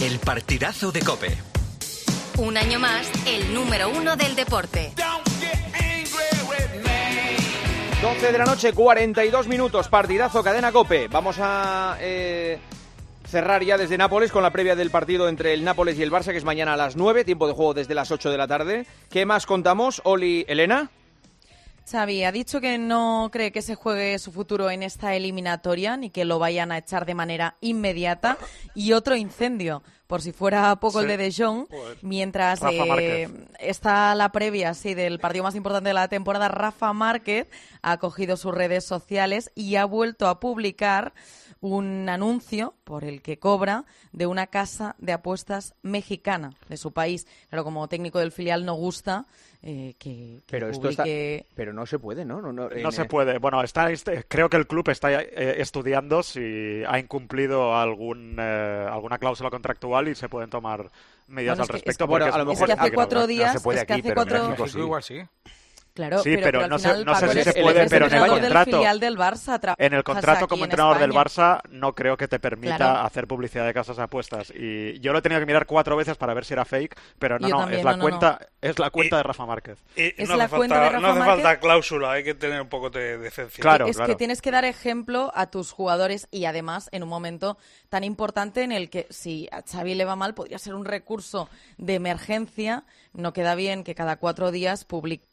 El partidazo de Cope. Un año más, el número uno del deporte. 12 de la noche, 42 minutos, partidazo, cadena Cope. Vamos a eh, cerrar ya desde Nápoles con la previa del partido entre el Nápoles y el Barça, que es mañana a las 9, tiempo de juego desde las 8 de la tarde. ¿Qué más contamos, Oli Elena? Xavi ha dicho que no cree que se juegue su futuro en esta eliminatoria ni que lo vayan a echar de manera inmediata. Y otro incendio, por si fuera poco el de De Jong, mientras eh, está la previa sí, del partido más importante de la temporada, Rafa Márquez ha cogido sus redes sociales y ha vuelto a publicar un anuncio por el que cobra de una casa de apuestas mexicana de su país. Claro, como técnico del filial no gusta eh, que, que Pero esto está- Pero no se puede, ¿no? No, no, en, No se puede. Bueno, está, este- creo que el club está eh, estudiando si ha incumplido algún, eh, alguna cláusula contractual y se pueden tomar medidas Bueno, al es que- respecto. es que- bueno, porque a lo Es mejor- que hace cuatro días, No se puede es que aquí, hace pero en cuatro... México sí. igual sí. Claro, Sí, pero, pero al no sé- no si se puede, pero en el del contrato- del Barça. En el contrato como en entrenador del. Barça no creo que te permita Claro. hacer publicidad de casas de apuestas. Y yo lo he tenido que mirar cuatro veces para ver si era fake, pero no, Yo no, también, es la no, no, cuenta, es la cuenta Y- de Rafa Márquez. Y Es no la hace cuenta falta, de no Rafa hace Márquez. falta cláusula, hay que tener un poco de decencia. Claro, es claro. que tienes que dar ejemplo a tus jugadores y además en un momento tan importante en el que si a Xavi le va mal podría ser un recurso de emergencia. No queda bien que cada cuatro días publiques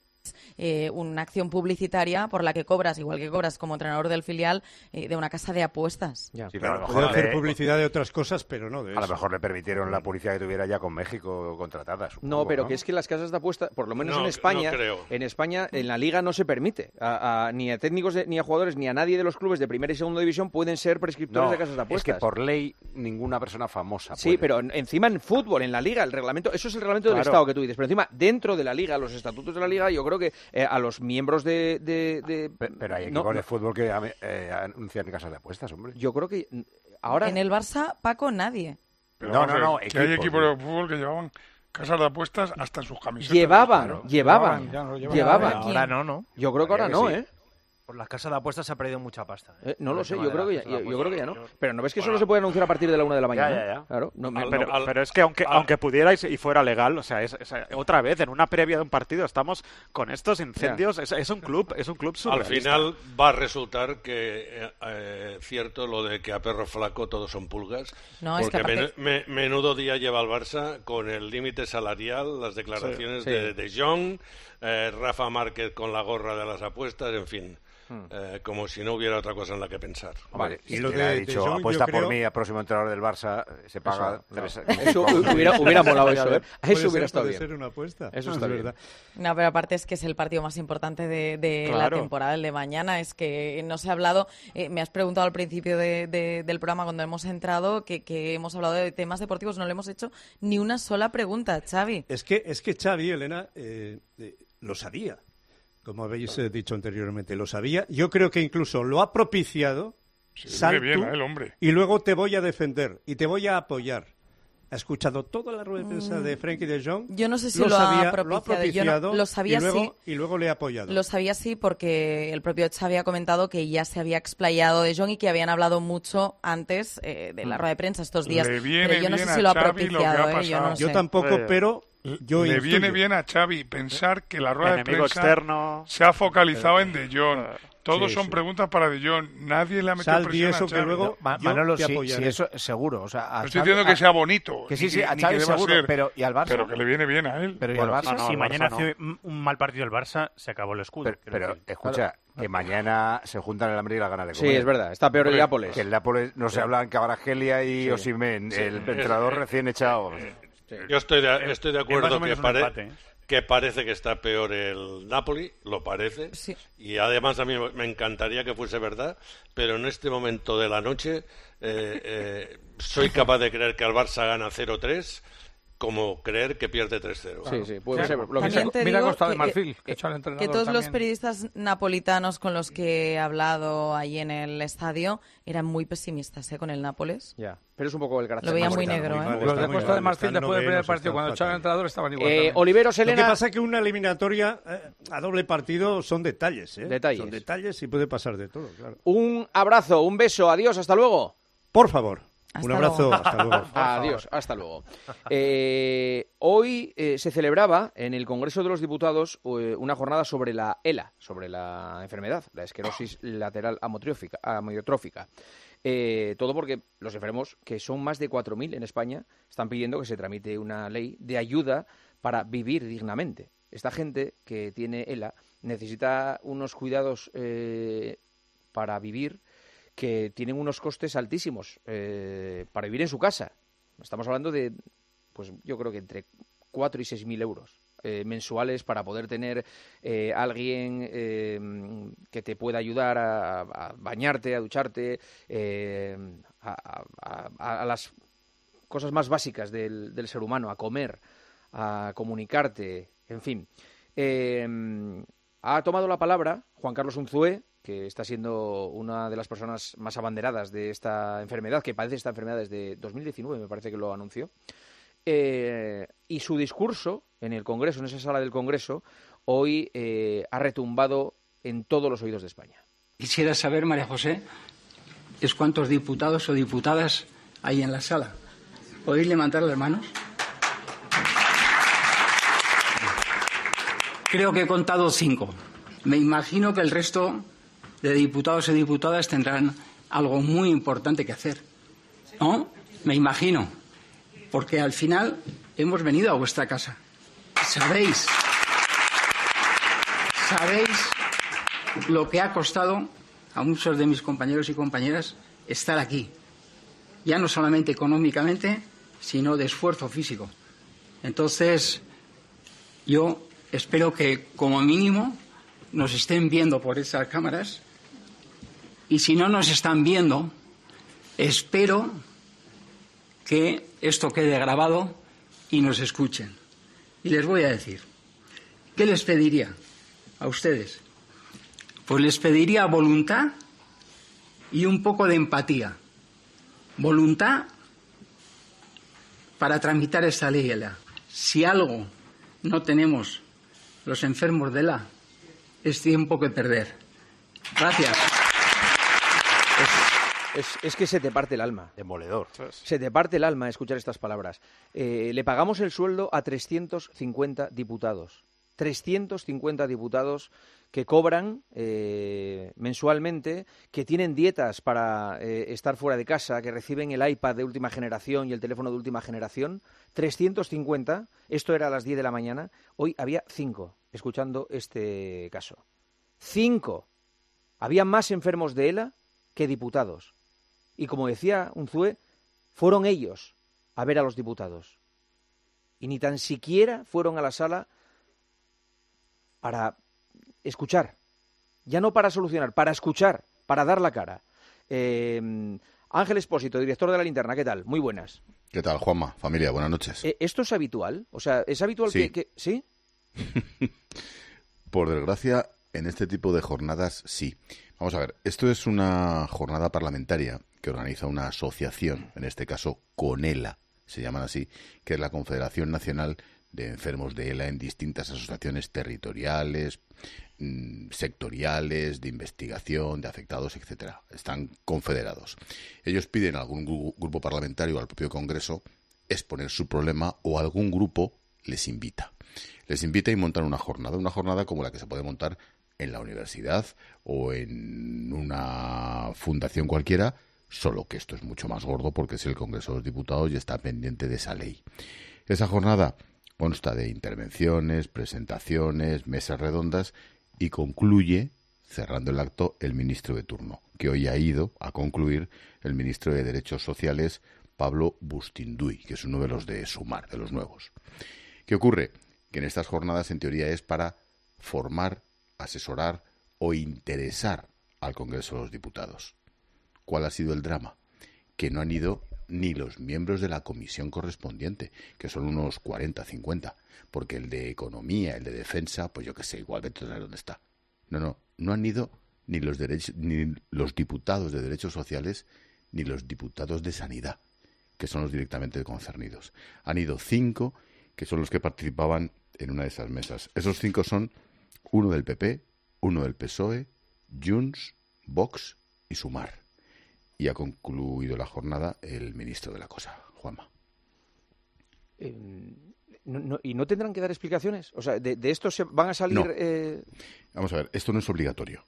eh, una acción publicitaria por la que cobras, igual que cobras como entrenador del filial, eh, de una casa de apuestas. Ya. Sí, pero a lo Puede mejor hacer le- publicidad de otras cosas, pero no de A lo mejor le permitieron la publicidad que tuviera ya con México contratada. supongo, No, pero que es que las casas de apuestas, por lo menos No, en no España, creo. en España, en la liga no se permite. A- a- ni a técnicos, de- ni a jugadores, ni a nadie de los clubes de primera y segunda división pueden ser prescriptores No, de casas de es apuestas. que por ley ninguna persona famosa Sí, puede. pero en- encima en fútbol, en la liga, el reglamento, eso es el reglamento del Claro. Estado que tú dices, pero encima dentro de la liga, los estatutos de la liga, yo creo que eh, a los miembros de... de- de- Pe- Pero hay no, equipos no, de fútbol que eh, anuncian casas de apuestas, hombre. yo creo que mm, ahora... En el Barça, Paco, nadie. Pero No, no, no, hay equipos, de fútbol que llevaban casas de apuestas hasta en sus camisetas. Llevaban, llevaban, ya no llevan. llevaban. Ahora, no, ¿no? Yo creo que ahora no. ¿eh? Por las casas de apuestas se ha perdido mucha pasta. ¿eh? Eh, No Por lo sé, yo de creo que ya, de yo, yo creo que ya no. Pero no ves que solo Bueno. se puede anunciar a partir de la una de la mañana. ya, ya. Claro, no, Al- Pero, al- pero es que aunque, al- aunque pudierais y fuera legal, o sea, es, es- otra vez en una previa de un partido estamos con estos incendios. Es, es un club, es un club Al final va a resultar que eh, eh, cierto lo de que a perro flaco todos son pulgas. No, es que porque aparte- menu- me- menudo día lleva el Barça con el límite salarial, las declaraciones Sí, de, sí. de Jong, eh, Rafa Márquez con la gorra de las apuestas, en fin. Hmm. eh, como si no hubiera otra cosa en la que pensar. Vale, y lo de- ha de dicho, Jong, apuesta por creo- mí, a próximo entrenador del Barça, se paga Eso, tres... Eso hubiera, hubiera molado eso, ¿eh? Eso ser- hubiera estado puede bien. ser una apuesta. Eso No, está es bien. verdad. No, pero aparte es que es el partido más importante de, de la temporada, el de mañana. Es que no se ha hablado, eh, me has preguntado al principio de- de- del programa cuando hemos entrado que, que hemos hablado de temas deportivos, no le hemos hecho ni una sola pregunta, Xavi. Es que, es que Xavi, Elena, eh, eh, lo sabía. Como habéis eh, dicho anteriormente, lo sabía. Yo creo que incluso lo ha propiciado. Sí, Sal bien tú, a él, hombre. Y luego te voy a defender y te voy a apoyar. Ha escuchado toda la rueda de prensa de Frankie de Jong. Mm. Yo no sé si lo ha sabía, propiciado. Yo no- propiciado lo sabía y luego, sí. y luego le ha apoyado. Lo sabía sí porque el propio Xavi ha comentado que ya se había explayado de Jong y que habían hablado mucho antes eh, de la rueda de prensa estos días. Le viene pero yo no sé si lo ha lo ha propiciado, ¿eh? yo no pasado. Yo sé. tampoco, Eh, pero yo Le intuyo. viene bien a Xavi pensar que la rueda de prensa externo. se ha focalizado en De Jong. Todos Sí, son sí. preguntas para De Jong. Nadie le ha metido Sal y presión eso a que Xavi. luego Ma- yo Manolo, te sí, sí, eso seguro. O sea, a No estoy Xavi- diciendo que a- sea bonito. Que sí, sí, a ni Xavi seguro, ser, pero ¿y al Barça? Pero que le viene bien a él. Pero ¿y Bueno, al Barça? no, no, si al mañana Barça hace un, mal partido el Barça, se acabó el escudo. Pero, pero, escucha, que mañana se juntan el hambre y la gana de Sí, comer. es verdad. Está peor el Nápoles. Que el Nápoles no se habla en Cabragelia y Osimhen, el entrenador recién echado. Yo estoy de, estoy de acuerdo que, pare- empate, ¿eh? que parece que está peor el Napoli, lo parece. Sí. Y además a mí me encantaría que fuese verdad, pero en este momento de la noche eh, eh, soy capaz de creer que al Barça gana 0-3 como creer que pierde 3-0. Sí, sí, puede ser. Lo que También sea. te Mira digo Costa de que- Marfil, que que, echa al entrenador que todos los también. periodistas napolitanos con los que he hablado ahí en el estadio eran muy pesimistas ¿eh? con el Nápoles. Ya, pero es un poco el carácter. Lo veía muy negro, muy ¿eh? mal, Los de Costa mal, de Marfil están después del primer partido, cuando echaban fatal. entrenador, estaban igual. Eh. Oliveros, Lo que pasa es que una eliminatoria eh, a doble partido son detalles, ¿eh? Detalles. Son detalles y puede pasar de todo, claro. Un abrazo, un beso, adiós, hasta luego. Por favor. Hasta Un abrazo, luego. hasta luego. Adiós, hasta luego. Eh, hoy eh, se celebraba en el Congreso de los Diputados eh, una jornada sobre la ELA, sobre la enfermedad, la esclerosis lateral. Eh, todo porque los enfermos, que son más de 4.000 en España, están pidiendo que se tramite una ley de ayuda para vivir dignamente. Esta gente que tiene ELA necesita unos cuidados eh, para vivir que tienen unos costes altísimos eh, para vivir en su casa. Estamos hablando de, pues yo creo que entre 4 y 6 mil euros eh, mensuales para poder tener eh, alguien eh, que te pueda ayudar a, bañarte, a ducharte, eh, a, a- a- las cosas más básicas del, del ser humano, a comer, a comunicarte, en fin. Ha tomado la palabra Juan Carlos Unzué, que está siendo una de las personas más abanderadas de esta enfermedad, que padece esta enfermedad desde 2019, me parece que lo anunció. Eh, y su discurso en el Congreso, en esa sala del Congreso, hoy eh, ha retumbado en todos los oídos de España. Quisiera saber, María José, es cuántos diputados o diputadas hay en la sala. ¿Podéis levantar las manos? Creo que he contado cinco. Me imagino que el resto de diputados y diputadas tendrán algo muy importante que hacer. ¿No? Me imagino. Porque al final hemos venido a vuestra casa. Sabéis. Sabéis lo que ha costado a muchos de mis compañeros y compañeras estar aquí. Ya no solamente económicamente, sino de esfuerzo físico. Entonces, yo espero que como mínimo nos estén viendo por esas cámaras y si no nos están viendo, espero que esto quede grabado y nos escuchen. Y les voy a decir, ¿qué les pediría a ustedes? Pues les pediría voluntad y un poco de empatía. Voluntad para tramitar esta ley ELA. Si algo no tenemos los enfermos de la, es tiempo que perder. Gracias. Es, es que se te parte el alma. Demoledor. Se te parte el alma escuchar estas palabras. Eh, le pagamos el sueldo a 350 diputados. 350 diputados que cobran eh, mensualmente, que tienen dietas para eh, estar fuera de casa, que reciben el iPad de última generación y el teléfono de última generación. 350, esto era a las 10 de la mañana, hoy había 5 escuchando este caso. 5. Había más enfermos de ELA que diputados. Y como decía Unzue, fueron ellos a ver a los diputados. Y ni tan siquiera fueron a la sala para escuchar. Ya no para solucionar, para escuchar, para dar la cara. Eh, Ángel Espósito, director de la linterna, ¿qué tal? Muy buenas. ¿Qué tal, Juanma? Familia, buenas noches. Eh, ¿Esto es habitual? O sea, ¿es habitual Sí. que, que- ¿Sí? Por desgracia, en este tipo de jornadas sí. Vamos a ver, esto es una jornada parlamentaria que organiza una asociación, en este caso CONELA, se llaman así, que es la Confederación Nacional de Enfermos de ELA en distintas asociaciones territoriales, mm, sectoriales, de investigación, de afectados, etcétera. Están confederados. Ellos piden a algún gru- grupo parlamentario o al propio Congreso exponer su problema o algún grupo les invita. Les invita y montan una jornada, una jornada como la que se puede montar en la universidad o en una fundación cualquiera, solo que esto es mucho más gordo porque es el Congreso de los Diputados y está pendiente de esa ley. Esa jornada consta de intervenciones, presentaciones, mesas redondas y concluye, cerrando el acto, el ministro de turno, que hoy ha ido a concluir el ministro de Derechos Sociales, Pablo Bustinduy, que es uno de los de Sumar, de los nuevos. ¿Qué ocurre? Que en estas jornadas, en teoría, es para formar, asesorar o interesar al Congreso de los Diputados. ¿Cuál ha sido el drama? Que no han ido ni los miembros de la comisión correspondiente, que son unos 40, 50, porque el de economía, el de defensa, pues yo qué sé, igual vete a dónde está. No, no, no han ido ni los derechos, ni los diputados de derechos sociales, ni los diputados de sanidad, que son los directamente concernidos. Han ido cinco, que son los que participaban en una de esas mesas. Esos cinco son uno del PP, uno del PSOE, Junts, Vox y Sumar. Y ha concluido la jornada el ministro de la cosa, Juanma. Eh, no- no- ¿Y no tendrán que dar explicaciones? O sea, ¿de, de esto se van a salir...? No. eh, Vamos a ver, esto no es obligatorio.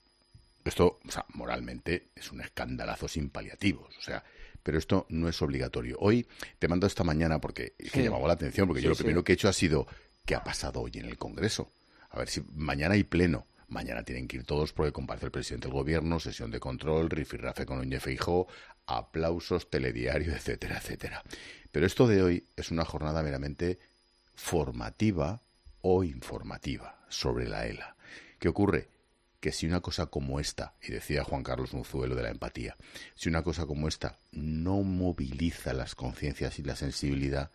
Esto, o sea, moralmente es un escandalazo sin paliativos. O sea, pero esto no es obligatorio. Hoy te mando esta mañana porque es que Sí. llamaba la atención, porque Sí, yo lo sí. primero que he hecho ha sido ¿qué ha pasado hoy en el Congreso? A ver si mañana hay pleno. Mañana tienen que ir todos porque comparece el presidente del gobierno, sesión de control, rifirrafe con Núñez Feijóo, aplausos, telediario, etcétera, etcétera. Pero esto de hoy es una jornada meramente formativa o informativa sobre la ELA. ¿Qué ocurre? Que si una cosa como esta, y decía Juan Carlos Unzuelo de la empatía, si una cosa como esta no moviliza las conciencias y la sensibilidad,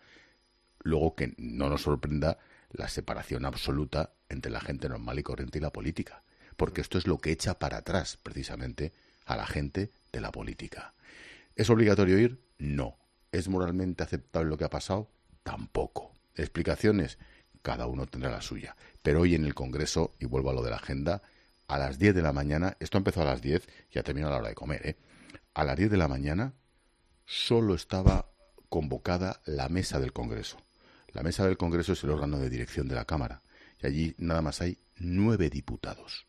luego que no nos sorprenda la separación absoluta entre la gente normal y corriente y la política. Porque esto es lo que echa para atrás, precisamente, a la gente de la política. ¿Es obligatorio ir? No. ¿Es moralmente aceptable lo que ha pasado? Tampoco. ¿Explicaciones? Cada uno tendrá la suya. Pero hoy en el Congreso, y vuelvo a lo de la agenda, a las 10 de la mañana, esto empezó a las 10 y ha terminado a la hora de comer, ¿eh? A las 10 de la mañana solo estaba convocada la mesa del Congreso. La mesa del Congreso es el órgano de dirección de la Cámara. Y allí nada más hay nueve diputados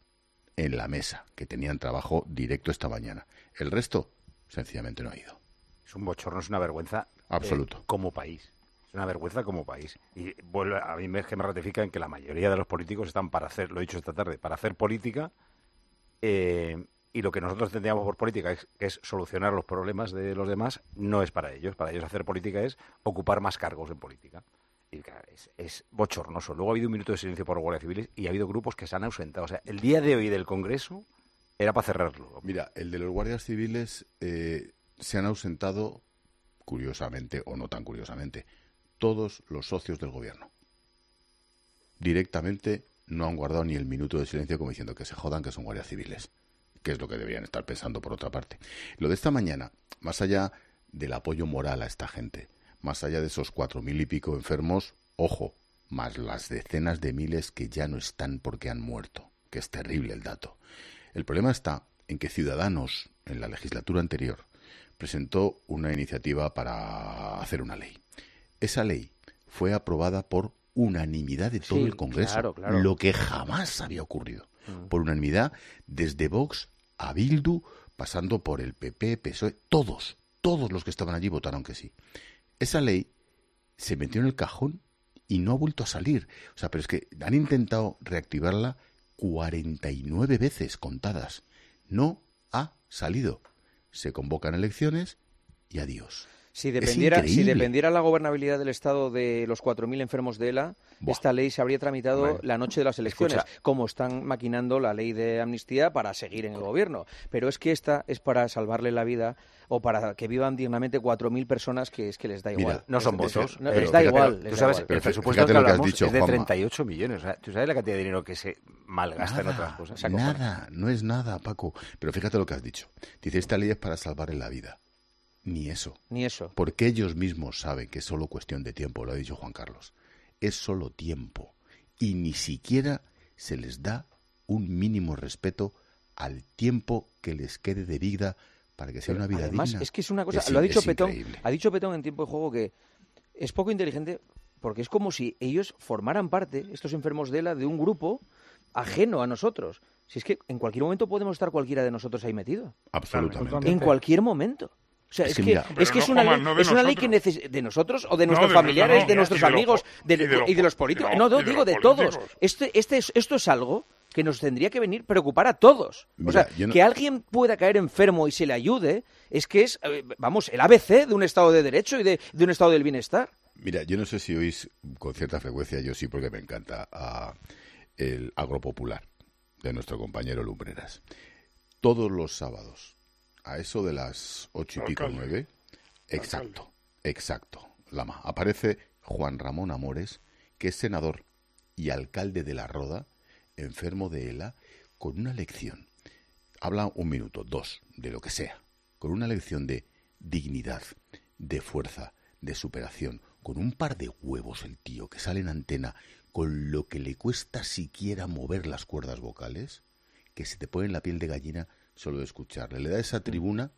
en la mesa que tenían trabajo directo esta mañana. El resto, sencillamente no ha ido. Es un bochorno, es una vergüenza. eh, Absoluto. como país. Es una vergüenza como país. Y vuelve, a mí me, es que me ratifica en que la mayoría de los políticos están para hacer, lo he dicho esta tarde, para hacer política. eh, y lo que nosotros entendíamos por política es, que es solucionar los problemas de los demás, no es para ellos. Para ellos hacer política es ocupar más cargos en política. Es, es bochornoso. Luego ha habido un minuto de silencio por guardias civiles y ha habido grupos que se han ausentado. O sea, el día de hoy del Congreso era para cerrarlo. Mira, el de los guardias civiles eh, se han ausentado, curiosamente o no tan curiosamente, todos los socios del gobierno. Directamente no han guardado ni el minuto de silencio como diciendo que se jodan que son guardias civiles, que es lo que deberían estar pensando por otra parte. Lo de esta mañana, más allá del apoyo moral a esta gente, más allá de esos cuatro mil y pico enfermos, ojo, más las decenas de miles que ya no están porque han muerto, que es terrible el dato. El problema está en que Ciudadanos, en la legislatura anterior, presentó una iniciativa para hacer una ley. Esa ley fue aprobada por unanimidad de todo Sí, el Congreso, claro, claro. lo que jamás había ocurrido. Mm. Por unanimidad, desde Vox a Bildu, pasando por el PP, PSOE, todos, todos los que estaban allí votaron que sí. Esa ley se metió en el cajón y no ha vuelto a salir. O sea, pero es que han intentado reactivarla 49 veces contadas. No ha salido. Se convocan elecciones y adiós. Si Es dependiera, si dependiera la gobernabilidad del Estado de los 4.000 enfermos de ELA, Buah. esta ley se habría tramitado la noche de las elecciones, escucha. como están maquinando la ley de amnistía para seguir en el gobierno. Pero es que esta es para salvarle la vida o para que vivan dignamente 4.000 personas que es que les da Mira, igual. No son Es- votos. no, les da fíjate, igual, Tú les da sabes, igual. el presupuesto lo que que has hablamos dicho, es de Juanma. 38 millones. O sea, ¿Tú sabes la cantidad de dinero que se malgasta en otras cosas? Nada, no es nada, Paco. Pero fíjate lo que has dicho. Dice, esta ley es para salvarle la vida. Ni eso. Ni eso. Porque ellos mismos saben que es solo cuestión de tiempo, lo ha dicho Juan Carlos. Es solo tiempo. Y ni siquiera se les da un mínimo respeto al tiempo que les quede de vida para que sea una vida Además, digna. es que es una cosa, Es lo ha dicho Petón, increíble. ha dicho Petón en tiempo de juego que es poco inteligente porque es como si ellos formaran parte, estos enfermos de ELA, de un grupo ajeno a nosotros. Si es que en cualquier momento podemos estar cualquiera de nosotros ahí metido. Absolutamente. En cualquier momento. O sea, Es es, que que, mira- es, que una ley, es una ley que de nosotros o de No, nuestros de- familiares, no, de nuestros amigos y de los y de los po- políticos. no, no, de digo de todos. Este, este es- esto es algo que nos tendría que venir preocupar a todos. o sea, yo no- que alguien pueda caer enfermo y se le ayude es que es, eh, vamos, el ABC de un Estado de Derecho y de, de un Estado del bienestar. Mira, yo no sé si oís con cierta frecuencia, yo sí porque me encanta, a el agropopular de nuestro compañero Lumbreras. Todos los sábados, a eso de las ocho y pico, nueve, exacto, exacto, Lama, aparece Juan Ramón Amores, que es senador y alcalde de La Roda, enfermo de ELA, con una lección. Habla un minuto, dos, de lo que sea, con una lección de dignidad, de fuerza, de superación, con un par de huevos el tío que sale en antena, con lo que le cuesta siquiera mover las cuerdas vocales, que se te pone la piel de gallina solo de escucharle. Le da esa tribuna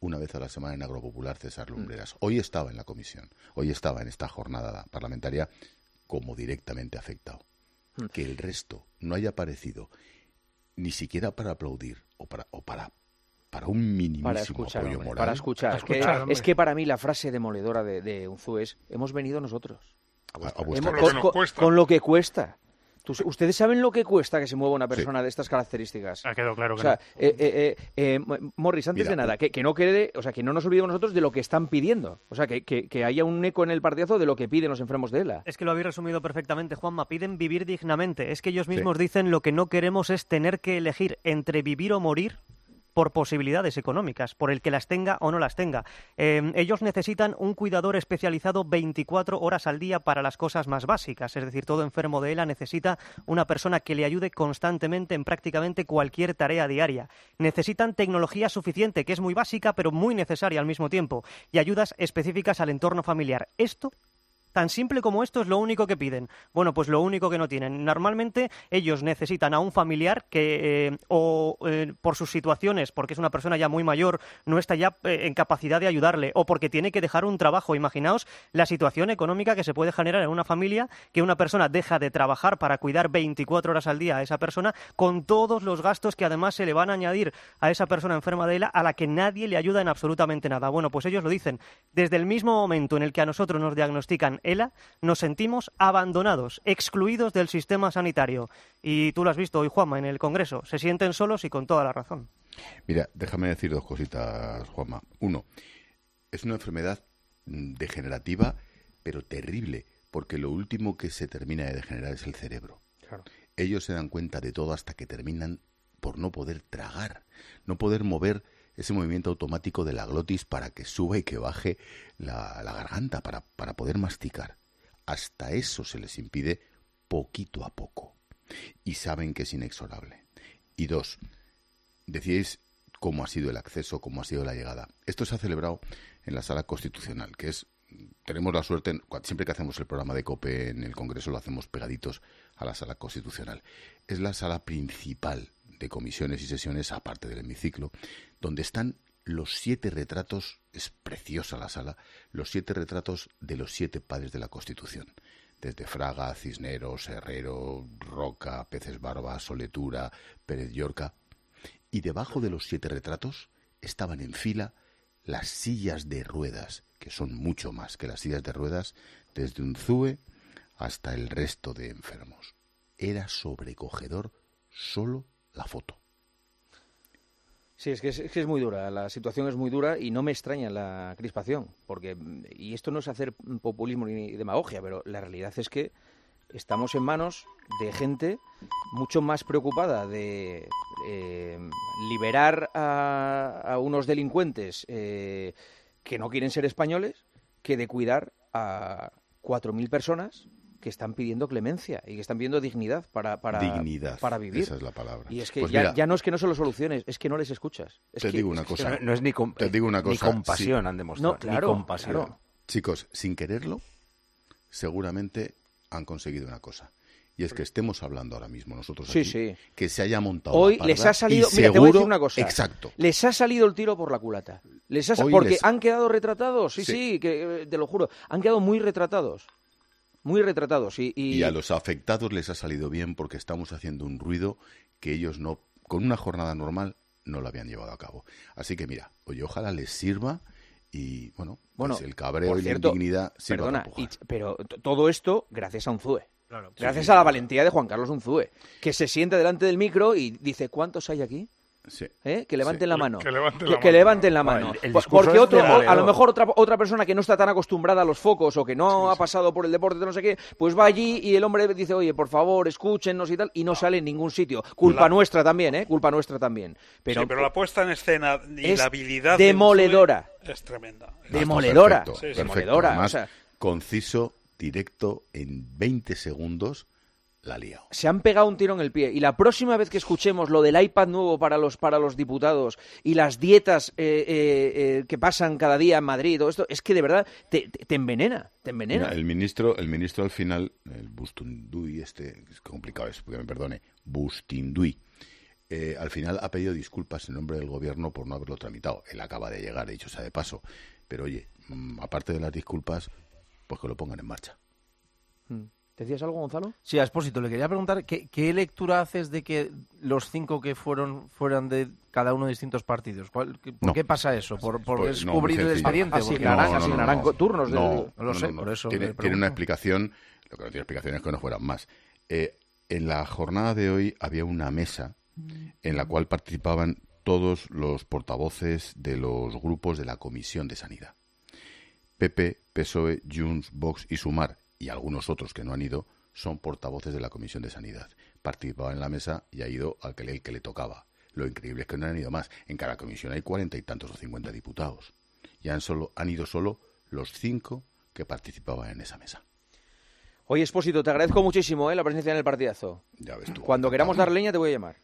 una vez a la semana en Agropopular César Lumbreras. Hoy estaba en la comisión, hoy estaba en esta jornada parlamentaria como directamente afectado. Que el resto no haya aparecido ni siquiera para aplaudir o para, o para, para un minimísimo Para escuchar, apoyo moral. para escuchar. Es que- es que para mí la frase demoledora de, de Unzué es, hemos venido nosotros. A- a Hemos- vuestra con, casa. con- con lo que cuesta. ¿Ustedes saben lo que cuesta que se mueva una persona de estas características? Ha quedado claro O sea, no. eh, eh, eh, eh, Mo- Morris, antes Mira, de nada, que, que no quede, o sea, que no nos olvidemos nosotros de lo que están pidiendo. O sea, que, que- que haya un eco en el partidazo de lo que piden los enfermos de ELA. Es que lo habéis resumido perfectamente, Juanma. Piden vivir dignamente. Es que ellos mismos dicen lo que no queremos es tener que elegir entre vivir o morir por posibilidades económicas, por el que las tenga o no las tenga. Eh, ellos necesitan un cuidador especializado 24 horas al día para las cosas más básicas. Es decir, todo enfermo de ELA necesita una persona que le ayude constantemente en prácticamente cualquier tarea diaria. Necesitan tecnología suficiente, que es muy básica, pero muy necesaria al mismo tiempo, y ayudas específicas al entorno familiar. Esto Tan simple como esto es lo único que piden. Bueno, pues lo único que no tienen. Normalmente ellos necesitan a un familiar que, eh, o eh, por sus situaciones, porque es una persona ya muy mayor, no está ya eh, en capacidad de ayudarle, o porque tiene que dejar un trabajo. Imaginaos la situación económica que se puede generar en una familia que una persona deja de trabajar para cuidar 24 horas al día a esa persona, con todos los gastos que además se le van a añadir a esa persona enferma de ELA, a la que nadie le ayuda en absolutamente nada. Bueno, pues ellos lo dicen. Desde el mismo momento en el que a nosotros nos diagnostican ELA, nos sentimos abandonados, excluidos del sistema sanitario. Y tú lo has visto hoy, Juanma, en el Congreso. Se sienten solos y con toda la razón. Mira, déjame decir dos cositas, Juanma. Uno, es una enfermedad mm, degenerativa, pero terrible, porque lo último que se termina de degenerar es el cerebro. Ellos se dan cuenta de todo hasta que terminan por no poder tragar, no poder mover ese movimiento automático de la glotis para que suba y que baje la, garganta, para, para poder masticar. Hasta eso se les impide poquito a poco. Y saben que es inexorable. Y dos, decíais cómo ha sido el acceso, cómo ha sido la llegada. Esto se ha celebrado en la sala constitucional, que es tenemos la suerte, siempre que hacemos el programa de COPE en el Congreso lo hacemos pegaditos a la sala constitucional. Es la sala principal de comisiones y sesiones, aparte del hemiciclo, donde están los siete retratos, es preciosa la sala, los siete retratos de los siete padres de la Constitución. Desde Fraga, Cisneros, Herrero, Roca, Peces Barba, Soletura, Pérez Llorca. Y debajo de los siete retratos estaban en fila las sillas de ruedas, que son mucho más que las sillas de ruedas, desde un ZUE hasta el resto de enfermos. Era sobrecogedor solo la foto. Sí, es que es, que es muy dura, la situación es muy dura y no me extraña la crispación, porque, y esto no es hacer populismo ni demagogia, pero la realidad es que estamos en manos de gente mucho más preocupada de eh, liberar a, a unos delincuentes eh, que no quieren ser españoles que de cuidar a 4.000 personas que están pidiendo clemencia y que están pidiendo dignidad para, para, Dignidad, para vivir. esa es la palabra. Y es que Pues ya, mira, ya no es que no se lo soluciones, es que no les escuchas. Es Te que- digo una es que- cosa. no- Te digo una cosa. sí. No, claro, claro. Chicos, sin quererlo, seguramente han conseguido una cosa. Y es que estemos hablando ahora mismo nosotros Sí, aquí, sí. que se haya montado Hoy la les ha salido, y mira, te voy a decir seguro- una cosa. Exacto. Les ha salido el tiro por la culata. Les ha porque les- han quedado retratados, sí, sí, Sí. que eh, te lo juro, han quedado muy retratados. Muy retratados y, y- Y a los afectados les ha salido bien porque estamos haciendo un ruido que ellos no, con una jornada normal, no lo habían llevado a cabo. Así que mira, oye, ojalá les sirva y, bueno, bueno, pues el cabreo por y la indignidad sirva perdona, y- pero todo esto gracias a Unzúe. Claro. Gracias Sí, a la valentía de Juan Carlos Unzúe, que se sienta delante del micro y dice, ¿cuántos hay aquí? Sí. ¿Eh? Que levanten la mano. Que levanten la que mano. levanten la No, mano. el- el Por- discurso Porque otro, a lo mejor otra, otra persona que no está tan acostumbrada a los focos o que no ha pasado por el deporte de no sé qué, pues va allí y el hombre dice, oye, por favor, escúchennos y tal, y no sale en ningún sitio. Culpa La- nuestra también, ¿eh? Culpa nuestra también. Pero, sí, pero la puesta en escena y es la habilidad de demoledora. Es tremenda. Demoledora. perfecto, Sí, sí. perfecto. Demoledora, Además, o sea- conciso, directo, en 20 segundos, la liado. se han pegado un tiro en el pie. Y la próxima vez que escuchemos lo del iPad nuevo para los, para los diputados y las dietas eh, eh, eh, que pasan cada día en Madrid, todo esto, es que de verdad te, envenena, te envenena. Mira, el ministro, el ministro al final, el Bustindui, este, es complicado eso, porque me perdone, Bustindui, eh, al final ha pedido disculpas en nombre del gobierno por no haberlo tramitado. Él acaba de llegar, dicho sea de paso. Pero oye, mm, aparte de las disculpas, pues que lo pongan en marcha. ¿Decías algo, Gonzalo? Sí, a Expósito, le quería preguntar ¿qué, qué lectura haces de que los cinco que fueron fueran de cada uno de distintos partidos. ¿Cuál- qué- ¿Por No. qué pasa eso? ¿Por, por Pues no, muy descubrir el expediente? Asignarán- turnos de- No, No lo sé, no, no. por eso Tiene, una explicación. Lo que no tiene explicación es que no fueran más. Eh, en la jornada de hoy había una mesa en la cual participaban todos los portavoces de los grupos de la Comisión de Sanidad. PP, PSOE, Junts, Vox y Sumar, y algunos otros que no han ido, son portavoces de la Comisión de Sanidad. Participaban en la mesa y ha ido al que le, el que le tocaba. Lo increíble es que no han ido más. En cada comisión hay cuarenta y tantos o cincuenta diputados. Y han, solo, han ido solo los cinco que participaban en esa mesa. Oye, Expósito, te agradezco muchísimo ¿eh? la presencia en el partidazo. Ya ves tú. Cuando queramos dar leña te voy a llamar.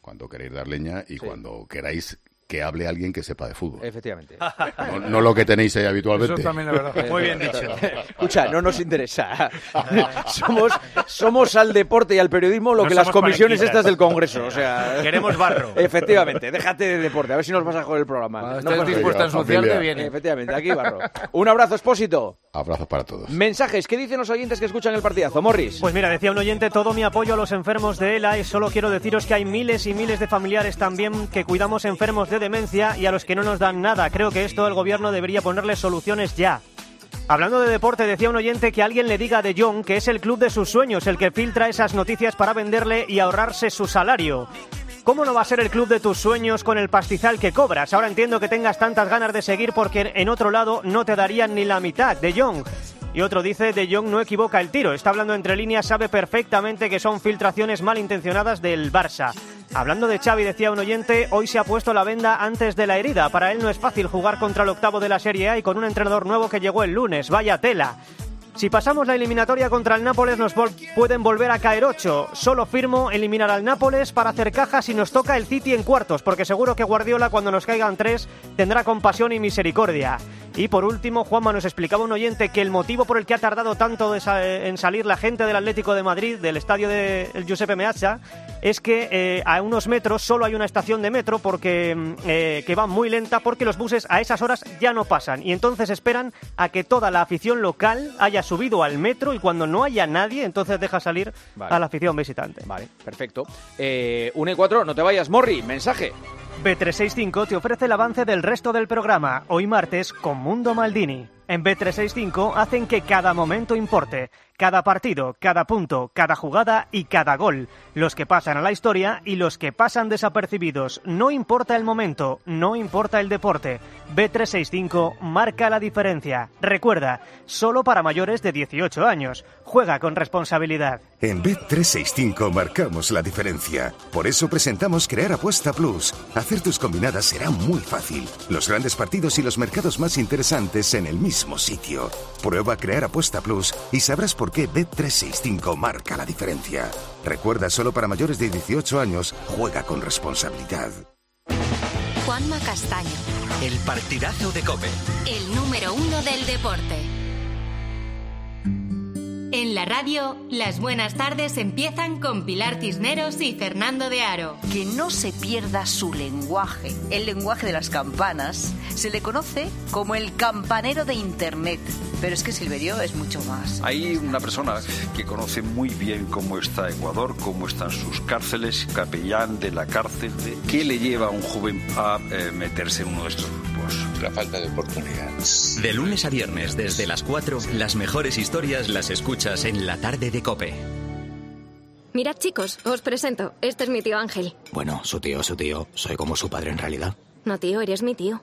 Cuando queréis dar leña y cuando queráis que hable alguien que sepa de fútbol. Efectivamente. No, no lo que tenéis ahí habitualmente. Eso también es verdad. Muy bien dicho. Escucha, no nos interesa. somos, somos al deporte y al periodismo lo No que las comisiones estas del Congreso. O sea, Queremos barro. Efectivamente, déjate de deporte. A ver si nos vas a joder el programa. Cuando No dispuesto a ensuciarte, viene. Efectivamente, aquí barro. Un abrazo, Expósito. Abrazos para todos. Mensajes, ¿qué dicen los oyentes que escuchan el partidazo? Morris. Pues mira, decía un oyente, todo mi apoyo a los enfermos de ELA y solo quiero deciros que hay miles y miles de familiares también que cuidamos enfermos de demencia y a los que no nos dan nada. Creo que esto el gobierno debería ponerle soluciones ya. Hablando de deporte, decía un oyente que alguien le diga a De Jong que es el club de sus sueños el que filtra esas noticias para venderle y ahorrarse su salario. ¿Cómo no va a ser el club de tus sueños con el pastizal que cobras? Ahora entiendo que tengas tantas ganas de seguir porque en otro lado no te darían ni la mitad, De Jong. Y otro dice, De Jong no equivoca el tiro. Está hablando entre líneas, sabe perfectamente que son filtraciones malintencionadas del Barça. Hablando de Xavi, decía un oyente, hoy se ha puesto la venda antes de la herida. Para él no es fácil jugar contra el octavo de la Serie A y con un entrenador nuevo que llegó el lunes. Vaya tela. Si pasamos la eliminatoria contra el Nápoles nos vol- pueden volver a caer 8. Solo firmo eliminar al Nápoles para hacer cajas y nos toca el City en cuartos, porque seguro que Guardiola cuando nos caigan 3 tendrá compasión y misericordia. Y por último, Juanma nos explicaba un oyente que el motivo por el que ha tardado tanto de sa- en salir la gente del Atlético de Madrid, del estadio del Giuseppe Meazza, es que eh, a unos metros solo hay una estación de metro porque mm, eh, que va muy lenta porque los buses a esas horas ya no pasan y entonces esperan a que toda la afición local haya subido al metro y cuando no haya nadie entonces deja salir Vale. a la afición visitante. Vale, perfecto. Eh, 1 y 4, no te vayas, Morri. Mensaje. B365 te ofrece el avance del resto del programa, hoy martes con Mundo Maldini. En B365 hacen que cada momento importe, cada partido, cada punto, cada jugada y cada gol, los que pasan a la historia y los que pasan desapercibidos. No importa el momento, no importa el deporte. B365 marca la diferencia. Recuerda, solo para mayores de 18 años. Juega con responsabilidad. En Bet365 marcamos la diferencia. Por eso presentamos Crear Apuesta Plus. Hacer tus combinadas será muy fácil. Los grandes partidos y los mercados más interesantes en el mismo sitio. Prueba Crear Apuesta Plus y sabrás por qué Bet365 marca la diferencia. Recuerda, solo para mayores de 18 años, juega con responsabilidad. Juanma Castaño, El partidazo de Cope. el número uno del deporte. En la radio, las buenas tardes empiezan con Pilar Cisneros y Fernando de Aro. que no se pierda su lenguaje. El lenguaje de las campanas se le conoce como el campanero de Internet. Pero es que Silverio es mucho más. Hay una persona que conoce muy bien cómo está Ecuador, cómo están sus cárceles, capellán de la cárcel, de qué le lleva a un joven a eh, meterse en uno de estos grupos. La falta de oportunidades. De lunes a viernes, desde las 4, las mejores historias las escuchas en la tarde de Cope. Mirad chicos, os presento. Este es mi tío Ángel. Bueno, su tío, su tío. Soy como su padre en realidad. No tío, eres mi tío.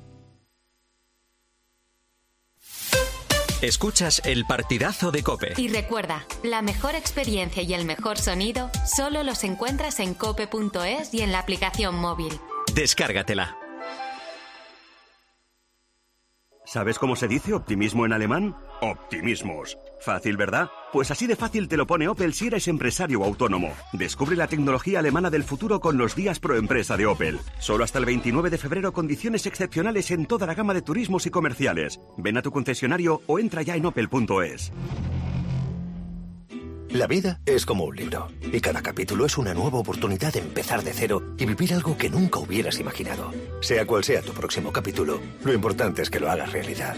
Escuchas el partidazo de Cope. Y recuerda, la mejor experiencia y el mejor sonido solo los encuentras en cope.es y en la aplicación móvil. Descárgatela. ¿Sabes cómo se dice optimismo en alemán? Optimismos. Fácil, ¿verdad? Pues así de fácil te lo pone Opel si eres empresario o autónomo. Descubre la tecnología alemana del futuro con los días pro empresa de Opel. Solo hasta el 29 de febrero condiciones excepcionales en toda la gama de turismos y comerciales. Ven a tu concesionario o entra ya en opel.es. La vida es como un libro y cada capítulo es una nueva oportunidad de empezar de cero y vivir algo que nunca hubieras imaginado. Sea cual sea tu próximo capítulo, lo importante es que lo hagas realidad.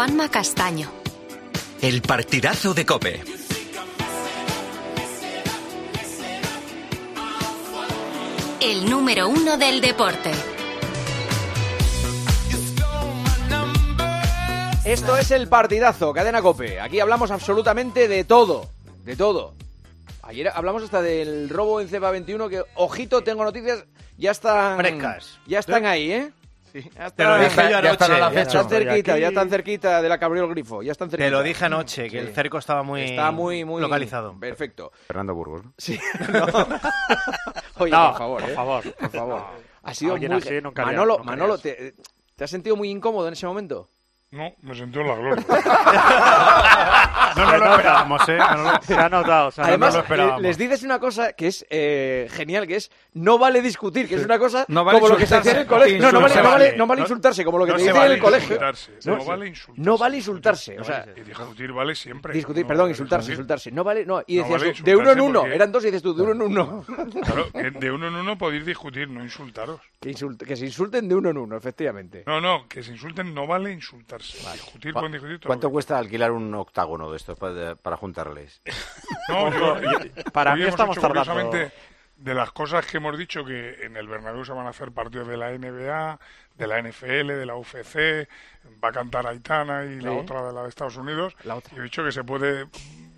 Juanma Castaño. El partidazo de Cope. El número uno del deporte. Esto es el partidazo, cadena Cope. Aquí hablamos absolutamente de todo. De todo. Ayer hablamos hasta del robo en Cepa 21, que, ojito, tengo noticias, ya están... Frescas. Ya están ahí, ¿eh? Sí, ya Te lo dije yo ya anoche. Ya fecha, están cerquita, ya están cerquita de la que abrió el grifo, ya están cerquita. Te lo dije anoche, que Sí. el cerco estaba muy, Está muy, muy localizado. Perfecto. Fernando Burgos. ¿no? Sí. no. Oye, No, por favor, por ¿eh? favor. Por favor. Ha sido Alguien muy... así nunca haría- Manolo, nunca Manolo. ¿te, ¿te has sentido muy incómodo en ese momento? No, me sentí en la gloria. No, no lo esperábamos, ¿eh? No lo- Se ha notado, o sea, no Además, lo esperábamos. eh, les dices una cosa que es eh, genial, que es no vale discutir, que es una cosa No vale como lo que se decía en el colegio. No, no vale, no Insultarse. vale, no vale No- insultarse, como lo que no te se dicen en vale el colegio. no vale insultarse. No vale insultarse, o sea, Y discutir vale siempre. discutir, No perdón, vale insultarse, insultarse. No vale, no, y No decías vale tú, de uno en uno, porque- eran dos y dices tú, de uno en uno. Claro, que de uno en uno podéis discutir, no insultaros. Que, insult- que se insulten de uno en uno, efectivamente. No, no, que se insulten no vale insultarse. Discutir ¿Cu- pueden discutir todo. ¿Cuánto cuesta alquilar un octágono de estos para, para juntarles? No, yo, Para mí estamos hecho, tardando. de las cosas que hemos dicho que en el Bernabéu se van a hacer partidos de la NBA, de la NFL, de la UFC, va a cantar Aitana y la otra de la de Estados Unidos. La otra. Y he dicho que se puede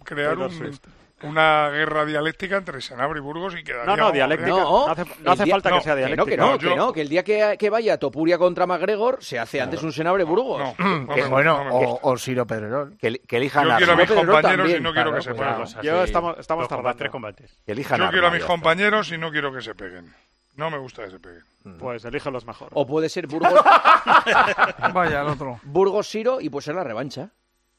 crear un-. Una guerra diáctica entre Senabre y Burgos y quedaría... No, no, dialéctica. No, hace- no hace día- falta que sea Que no, dialéctica. que no, No, que yo- no, que el día que, que vaya Topuria contra McGregor se hace antes un Senabre Burgos. No, Que- no me- Bueno, no o, o Ciro Pedrerol. Que, que elijan Yo a quiero a mis Pedrerol compañeros y también, no quiero claro, que se pues, peguen. Yo estamos, estamos tardando. tres combates. que elijan Yo quiero a mis compañeros y no quiero que se peguen. No me gusta que se peguen. Pues elígelos mejor. O puede ser Burgos, Vaya, el otro. Burgos Siro y puede ser la revancha.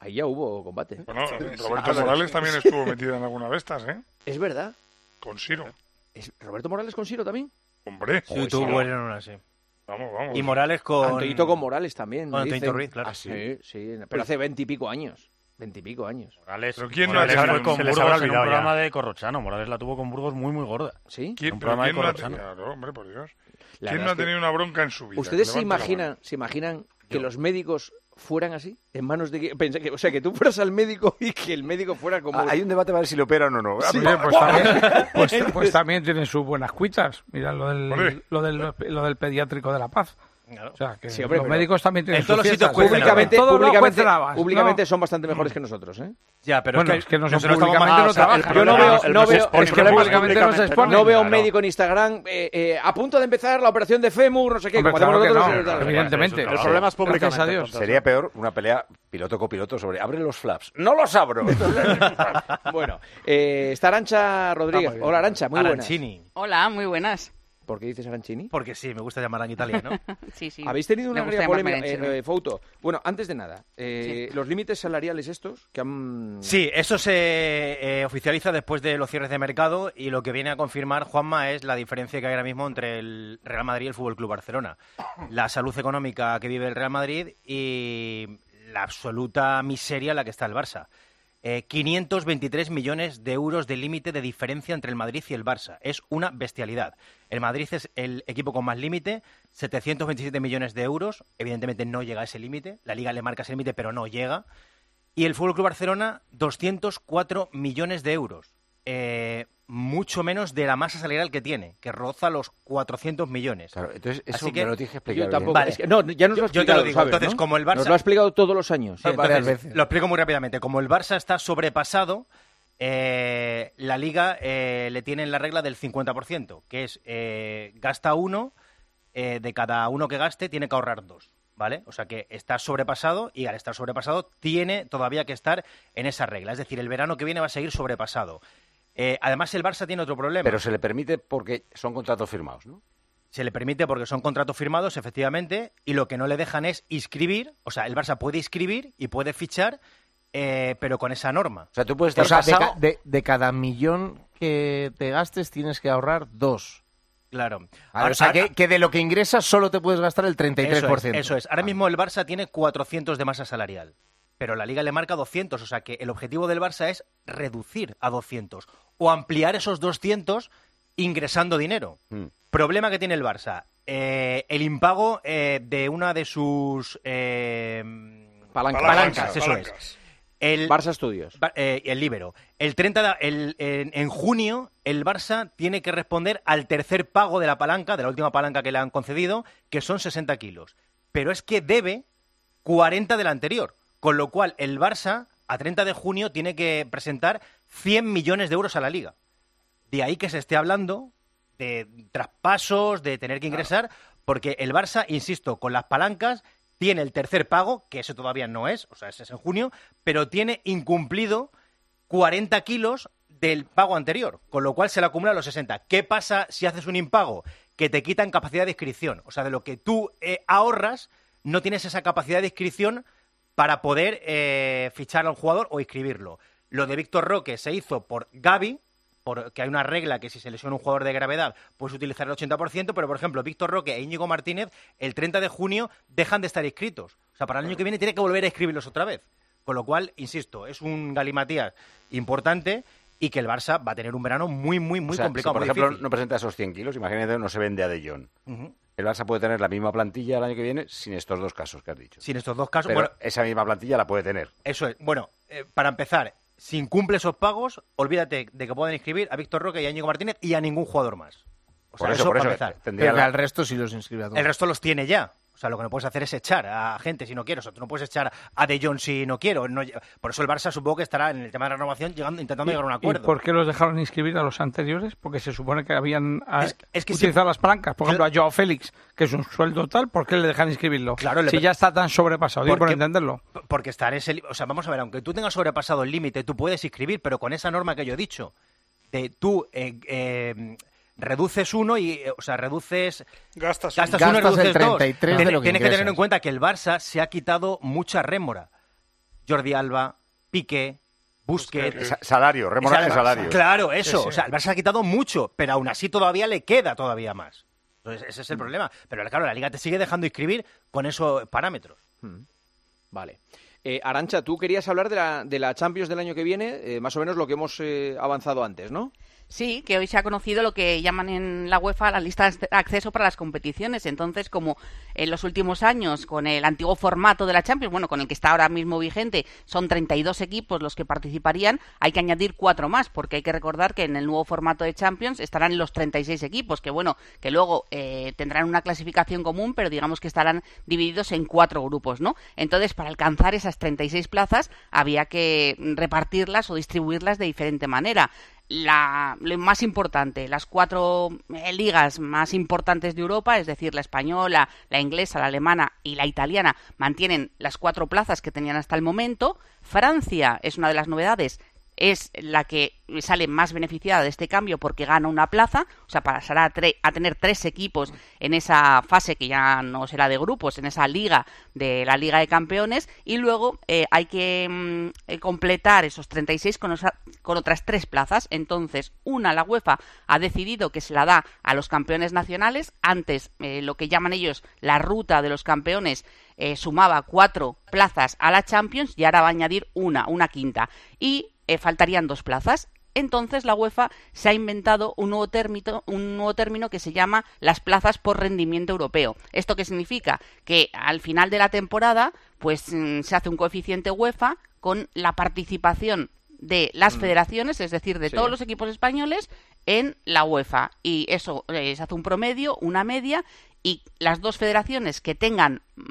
Ahí ya hubo combate. Bueno, Roberto Morales también estuvo metido en alguna de estas, ¿eh? Es verdad. Con Siro. ¿Es ¿Roberto Morales con Siro también? Hombre. Sí, tú, bueno, una, sí. Vamos, vamos. Y Morales con... Antoñito con Morales también. Con Antoñito. Ruiz, claro. Ah, sí, sí, pero hace veintipico años. Veintipico años. Morales, Pero ¿quién no Morales ha tenido- fue con se Burgos en un ya. programa de Corrochano. Morales la tuvo con Burgos muy, muy gorda. ¿Sí? ¿Quién, Un pero programa de quién no ha Corrochano. tenido- Claro, hombre, por Dios. La ¿Quién verdad no ha es que- tenido una bronca en su vida? ¿Ustedes se imaginan, se imaginan que los médicos fueran así, en manos de que, pensé que- o sea, que tú fueras al médico y que el médico fuera como Ah, Hay un debate para ver si lo operan o no. Sí. Oye, pues, también, pues, pues también tienen sus buenas cuitas. Mira lo del, lo del, lo del pediátrico de La Paz. O sea, que Sí, hombre, los médicos también tienen En todos los sitios cuecen públicamente, todos públicamente, ¿no? son bastante mejores que nosotros, ¿eh? Ya, pero Bueno, es que, es que no nosotros públicamente no o sea, trabajan. Yo no veo, no veo, es que públicamente no se exponen. no veo un médico en Instagram eh, eh, a punto de empezar la operación de fémur, no sé qué, Hombre, como claro que nosotros. no, evidentemente. El problema es públicamente, a Dios. Sería peor una pelea piloto-copiloto sobre abre los flaps. ¡No los abro! bueno, eh, está Arancha Rodríguez. Hola Arancha, muy buenas. Hola, muy buenas. ¿Por qué dices Arancini? Porque sí, me gusta llamar en italiano. Sí, sí. Habéis tenido una gusta gran polémica, eh, eh, Fouto. Bueno, antes de nada, eh, los límites salariales estos que han... Sí, eso se eh, oficializa después de los cierres de mercado y lo que viene a confirmar Juanma es la diferencia que hay ahora mismo entre el Real Madrid y el Fútbol Club Barcelona. La salud económica que vive el Real Madrid y la absoluta miseria en la que está el Barça. Eh, 523 millones de euros de límite de diferencia entre el Madrid y el Barça. Es una bestialidad. El Madrid es el equipo con más límite, 727 millones de euros. Evidentemente no llega a ese límite. La Liga le marca ese límite, pero no llega. Y el Fútbol Club Barcelona, 204 millones de euros. Eh, mucho menos de la masa salarial que tiene, que roza los 400 millones. Claro, entonces eso Así que- me lo tienes que explicar Yo tampoco. Vale. es que- no, ya nos lo Yo- ha yo te lo digo. ¿sabes, Entonces, no? como el Barça- Nos lo ha explicado todos los años. Sí, entonces, Lo explico muy rápidamente. Como el Barça está sobrepasado, eh, la Liga eh, le tiene la regla del 50%, que es eh, gasta uno, eh, de cada uno que gaste tiene que ahorrar dos. ¿Vale? O sea que está sobrepasado y al estar sobrepasado tiene todavía que estar en esa regla. Es decir, el verano que viene va a seguir sobrepasado. Eh, además, el Barça tiene otro problema. Pero se le permite porque son contratos firmados, ¿no? Se le permite porque son contratos firmados, efectivamente, y lo que no le dejan es inscribir, o sea, el Barça puede inscribir y puede fichar, eh, pero con esa norma. O sea, tú puedes O sea, de, pasado- ca- de- de cada millón que te gastes tienes que ahorrar dos. Claro. Ahora, o sea, que, que de lo que ingresas solo te puedes gastar el 33%. Eso es, eso es. Ahora mismo el Barça tiene 400 de masa salarial, pero la Liga le marca 200, o sea que el objetivo del Barça es reducir a 200 o ampliar esos 200 ingresando dinero. Mm. Problema que tiene el Barça, eh, el impago eh, de una de sus eh, Palancas. palancas, eso Palancas. es. El, Barça Estudios. Eh, el Libero. El 30 de- el- en, en junio, el Barça tiene que responder al tercer pago de la palanca, de la última palanca que le han concedido, que son 60 kilos. Pero es que debe 40 del anterior. Con lo cual, el Barça, a 30 de junio, tiene que presentar 100 millones de euros a la Liga. De ahí que se esté hablando de traspasos, de tener que ingresar, porque el Barça, insisto, con las palancas tiene el tercer pago, que ese todavía no es, o sea, ese es en junio, pero tiene incumplido 40 kilos del pago anterior, con lo cual se le acumulan los 60. ¿Qué pasa si haces un impago? Que te quitan capacidad de inscripción, o sea, de lo que tú eh, ahorras, no tienes esa capacidad de inscripción para poder eh, fichar a un jugador o inscribirlo. Lo de Víctor Roque se hizo por Gaby, porque hay una regla que si se lesiona un jugador de gravedad puedes utilizar el 80%, pero por ejemplo Víctor Roque e Íñigo Martínez el 30 de junio dejan de estar inscritos. O sea, para el año que viene tiene que volver a escribirlos otra vez. Con lo cual, insisto, es un galimatías importante y que el Barça va a tener un verano muy, muy, muy O sea, complicado. si, por muy ejemplo, difícil. no presenta esos 100 kilos, imagínate, no se vende a De Jong. El Barça puede tener la misma plantilla el año que viene sin estos dos casos que has dicho. Sin estos dos casos, Pero bueno, esa misma plantilla la puede tener. Eso es. Bueno, eh, para empezar, si incumple esos pagos, olvídate de que pueden inscribir a Víctor Roque y a Íñigo Martínez y a ningún jugador más. O sea, Por eso, por para eso, empezar. Pero la- al resto sí los inscribe a todos. El resto los tiene ya. Sea, lo que no puedes hacer es echar a gente si no quieres. O sea, tú no puedes echar a De Jong si no quiero. No- por eso el Barça supongo que estará en el tema de la renovación llegando, intentando llegar a un ¿Y acuerdo. por qué los dejaron inscribir a los anteriores? Porque se supone que habían ah, es que si- utilizado las palancas. Por ejemplo, a Joao Félix, que es un sueldo tal, ¿por qué le dejan inscribirlo? Claro, le- si ya está tan sobrepasado, digo por entenderlo. Porque estar ese... O sea, vamos a ver, aunque tú tengas sobrepasado el límite, tú puedes inscribir, pero con esa norma que yo he dicho, de tú eh, eh, reduces uno y, eh, o sea, reduces... Gastas, gastas Gastas uno y reduces el 33 dos. de Tiene- lo que Tienes que tener en cuenta que el Barça se ha quitado mucha rémora. Jordi Alba, Piqué, Busquets... Sa- salario, rémora de salario. Claro, eso. Sí, sí. O sea, el Barça ha quitado mucho, pero aún así todavía le queda todavía más. Entonces, ese es Mm. el problema. Pero claro, la Liga te sigue dejando inscribir con esos parámetros. Vale. Eh, Arancha, tú querías hablar de la, de la Champions del año que viene, eh, más o menos lo que hemos eh, avanzado antes, ¿no? Sí, que hoy se ha conocido lo que llaman en la UEFA la lista de acceso para las competiciones. Entonces, como en los últimos años, con el antiguo formato de la Champions, bueno, con el que está ahora mismo vigente, son 32 equipos los que participarían, hay que añadir cuatro más, porque hay que recordar que en el nuevo formato de Champions estarán los 36 equipos, que bueno, que luego eh, tendrán una clasificación común, pero digamos que estarán divididos en cuatro grupos, ¿no? Entonces, para alcanzar esas 36 plazas, había que repartirlas o distribuirlas de diferente manera la, lo más importante, las cuatro eh, ligas más importantes de Europa, es decir, la española, la inglesa, la alemana y la italiana, mantienen las cuatro plazas que tenían hasta el momento. Francia es una de las novedades, es la que sale más beneficiada de este cambio porque gana una plaza, o sea, pasará a, tener tres equipos en esa fase que ya no será de grupos, en esa liga de la Liga de Campeones, y luego eh, hay que mm, eh, completar esos 36 con, con otras tres plazas. Entonces, una, la UEFA ha decidido que se la da a los campeones nacionales, antes eh, lo que llaman ellos la ruta de los campeones sumaba cuatro plazas a la Champions y ahora va a añadir una, una quinta. Y faltarían dos plazas entonces la UEFA se ha inventado un nuevo, término, un nuevo término que se llama las plazas por rendimiento europeo. ¿Esto qué significa? Que al final de la temporada, pues mm, se hace un coeficiente UEFA con la participación de las mm. federaciones, es decir, de todos los equipos españoles, en la UEFA. Y eso eh, se hace un promedio, una media, y las dos federaciones que tengan mm,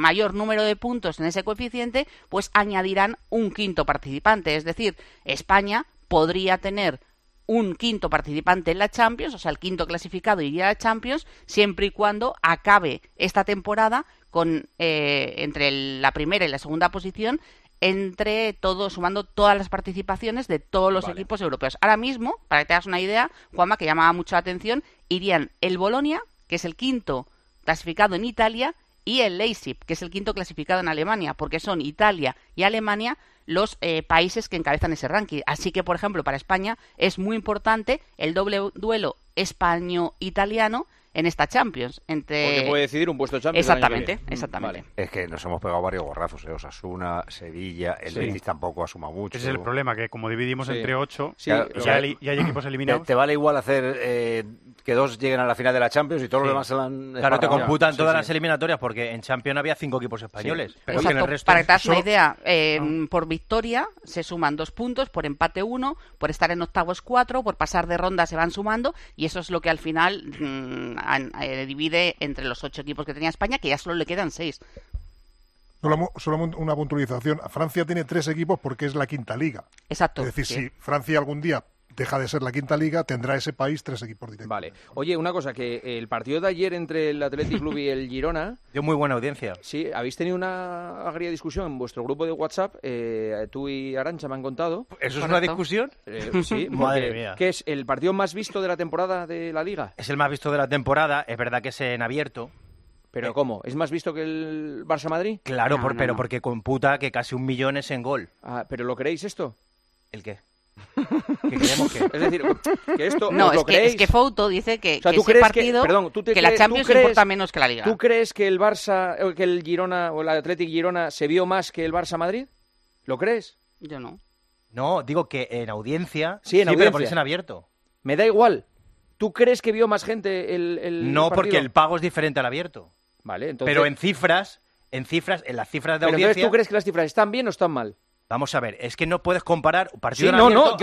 mayor número de puntos en ese coeficiente, pues añadirán un quinto participante. Es decir, España podría tener un quinto participante en la Champions, o sea, el quinto clasificado iría a la Champions, siempre y cuando acabe esta temporada con eh, entre la primera y la segunda posición entre todos, sumando todas las participaciones de todos los equipos europeos. Ahora mismo, para que te hagas una idea, Juanma, que llamaba mucho la atención, irían el Bolonia, que es el quinto clasificado en Italia, y el Leipzig, que es el quinto clasificado en Alemania, porque son Italia y Alemania los eh, países que encabezan ese ranking. Así que, por ejemplo, para España es muy importante el doble duelo españo-italiano en esta Champions. Entre... Porque puede decidir un puesto de Champions. Exactamente, exactamente. Es que nos hemos pegado varios gorrazos, ¿eh? Osasuna, Sevilla, el sí. tampoco asuma mucho. Ese es el problema, que como dividimos entre ocho, ya, hay, equipos eliminados. Te, vale igual hacer eh, que dos lleguen a la final de la Champions y todos los demás se la han... Claro, te computan todas las eliminatorias porque en Champions había cinco equipos españoles. Pero el resto Para que te hagas una idea, eh, por victoria se suman dos puntos, por empate uno, por estar en octavos cuatro, por pasar de ronda se van sumando y eso es lo que al final mm, eh, divide entre los ocho equipos que tenía España, que ya solo le quedan seis. Solo, una puntualización. Francia tiene tres equipos porque es la quinta liga. Exacto. Es decir, si Francia algún día deja de ser la quinta liga, tendrá ese país tres equipos directos. Vale. Oye, una cosa, que el partido de ayer entre el Athletic Club y el Girona... Dio muy buena audiencia. Sí, habéis tenido una agria discusión en vuestro grupo de WhatsApp, eh, tú y Arancha me han contado. ¿Eso es una discusión? Eh, sí, Madre mía. ¿Qué es el partido más visto de la temporada de la Liga? Es el más visto de la temporada, es verdad que es en abierto, ¿Pero cómo? ¿Es más visto que el Barça-Madrid? Claro, pero porque computa que casi un millón es en gol. Ah, ¿Pero lo creéis esto? ¿El qué? Es decir, que esto. No, es, que, es que Fouto dice que, que ese partido. Que, la Champions importa menos que la Liga. ¿Tú crees que el Barça, que el Girona o el Athletic Girona se vio más que el Barça Madrid? ¿Lo crees? Yo no. No, digo que en audiencia. Sí, en audiencia. Pero en abierto. Me da igual. ¿Tú crees que vio más gente el, el No, porque el pago es diferente al abierto. Vale, entonces. Pero en cifras, en cifras, en las cifras de pero audiencia. Entonces, ¿tú crees que las cifras están bien o están mal? Vamos a ver, es que no puedes comparar un partido sí, no, no,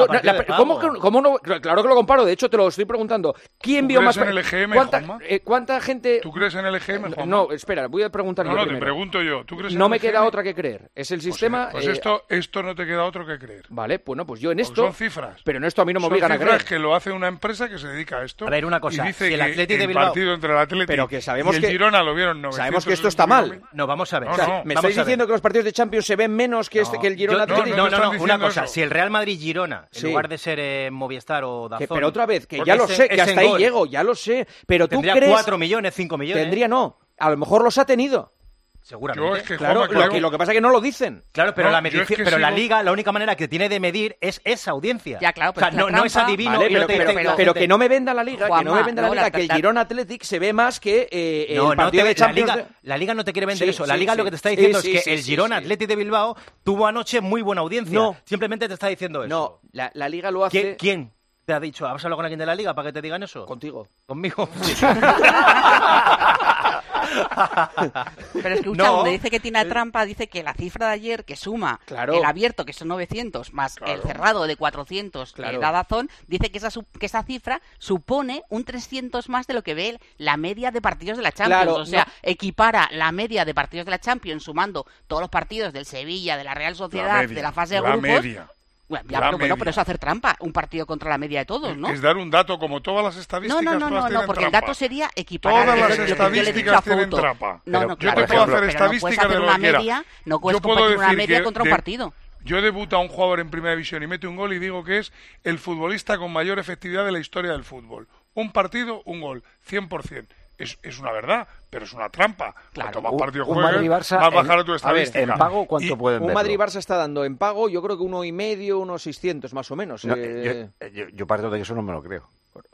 ¿cómo, ¿cómo, no? Claro que lo comparo, de hecho te lo estoy preguntando. ¿Quién vio más? en el EGM, ¿Cuánta, eh, ¿Cuánta, gente...? ¿Tú crees en el EGM, Juanma? No, espera, voy a preguntar no, yo No, primero. te pregunto yo. ¿Tú crees en no el me EGM? queda otra que creer. Es el pues, sistema... Pues, eh, esto, esto no te queda otro que creer. Vale, bueno, pues yo en esto... Son cifras. Pero en esto a mí no me son obligan a creer. que lo hace una empresa que se dedica a esto. A ver, una cosa. Y dice si el que Atlético de el Bilbao... partido entre el Atlético pero que sabemos y el que... Girona lo vieron 900 Sabemos que esto está mal. No, vamos a ver. No, no. ¿Me estáis diciendo que los partidos de Champions se ven menos que, este, que el Girona No, no, no, una cosa. Si el Real Madrid-Girona, en lugar de ser eh, Movistar o Dazón... pero otra vez, que ya lo sé, que hasta ahí llego, ya lo sé. Pero tú Tendría crees... 4 millones, 5 millones. Tendría no. A lo mejor los ha tenido. Seguramente. Es que, claro, Juanma, lo, que, lo que pasa es que no lo dicen. Claro, pero, No, la, yo es medici- que pero la liga, la única manera que tiene de medir es esa audiencia. Ya, claro, o sea, pero no, es no adivino Vale, pero, gente- que no me venda la liga, que no me venda la no, liga, la- que el Girona Athletic se ve más que eh, No, el no partido te- de Champions. la, liga, la liga no te quiere vender Sí, eso. La liga sí. lo que te está diciendo sí, es que sí, el sí. Athletic de Bilbao tuvo anoche muy buena audiencia. No. Simplemente te está diciendo eso. No, la, la liga lo hace... ¿Quién? quién? te ha dicho, ¿has hablado con alguien de la liga para que te digan eso? Contigo. Conmigo. Pero es que Ucha, No. donde dice que tiene trampa, dice que la cifra de ayer que suma Claro. el abierto, que son 900, más el cerrado de 400 Claro. de Dazón, dice que esa, que esa cifra supone un 300 más de lo que ve la media de partidos de la Champions. O sea, no. equipara la media de partidos de la Champions sumando todos los partidos del Sevilla, de la Real Sociedad, media, de la fase de la grupos. media. Bueno, ya, pero, bueno, pero eso es hacer trampa, un partido contra la media de todos, ¿no? Es dar un dato, como todas las No, estadísticas. no, no, no, no, tienen porque el dato sería equiparar Todas las yo estadísticas tienen trampa. No, no, yo claro, te pero- puedo hacer pero no estadísticas de lo una que quiera. media, no puedes Yo puedo compartir una decir media que contra un de- partido. Yo debuto a un jugador en primera división y mete un gol y digo que es el futbolista con mayor efectividad de la historia del fútbol. Un partido, un gol, 100%. Es, es una verdad, pero es una trampa. Cuanto más Un- partidos un juegues, Madrid-Barça más bajar en- tu a ver, estadística. en pago, ¿cuánto Y- pueden Un verlo? Madrid-Barça está dando en pago, yo creo que uno y medio, unos 600 más o menos. No, eh. yo, yo- yo parto de que eso no me lo creo.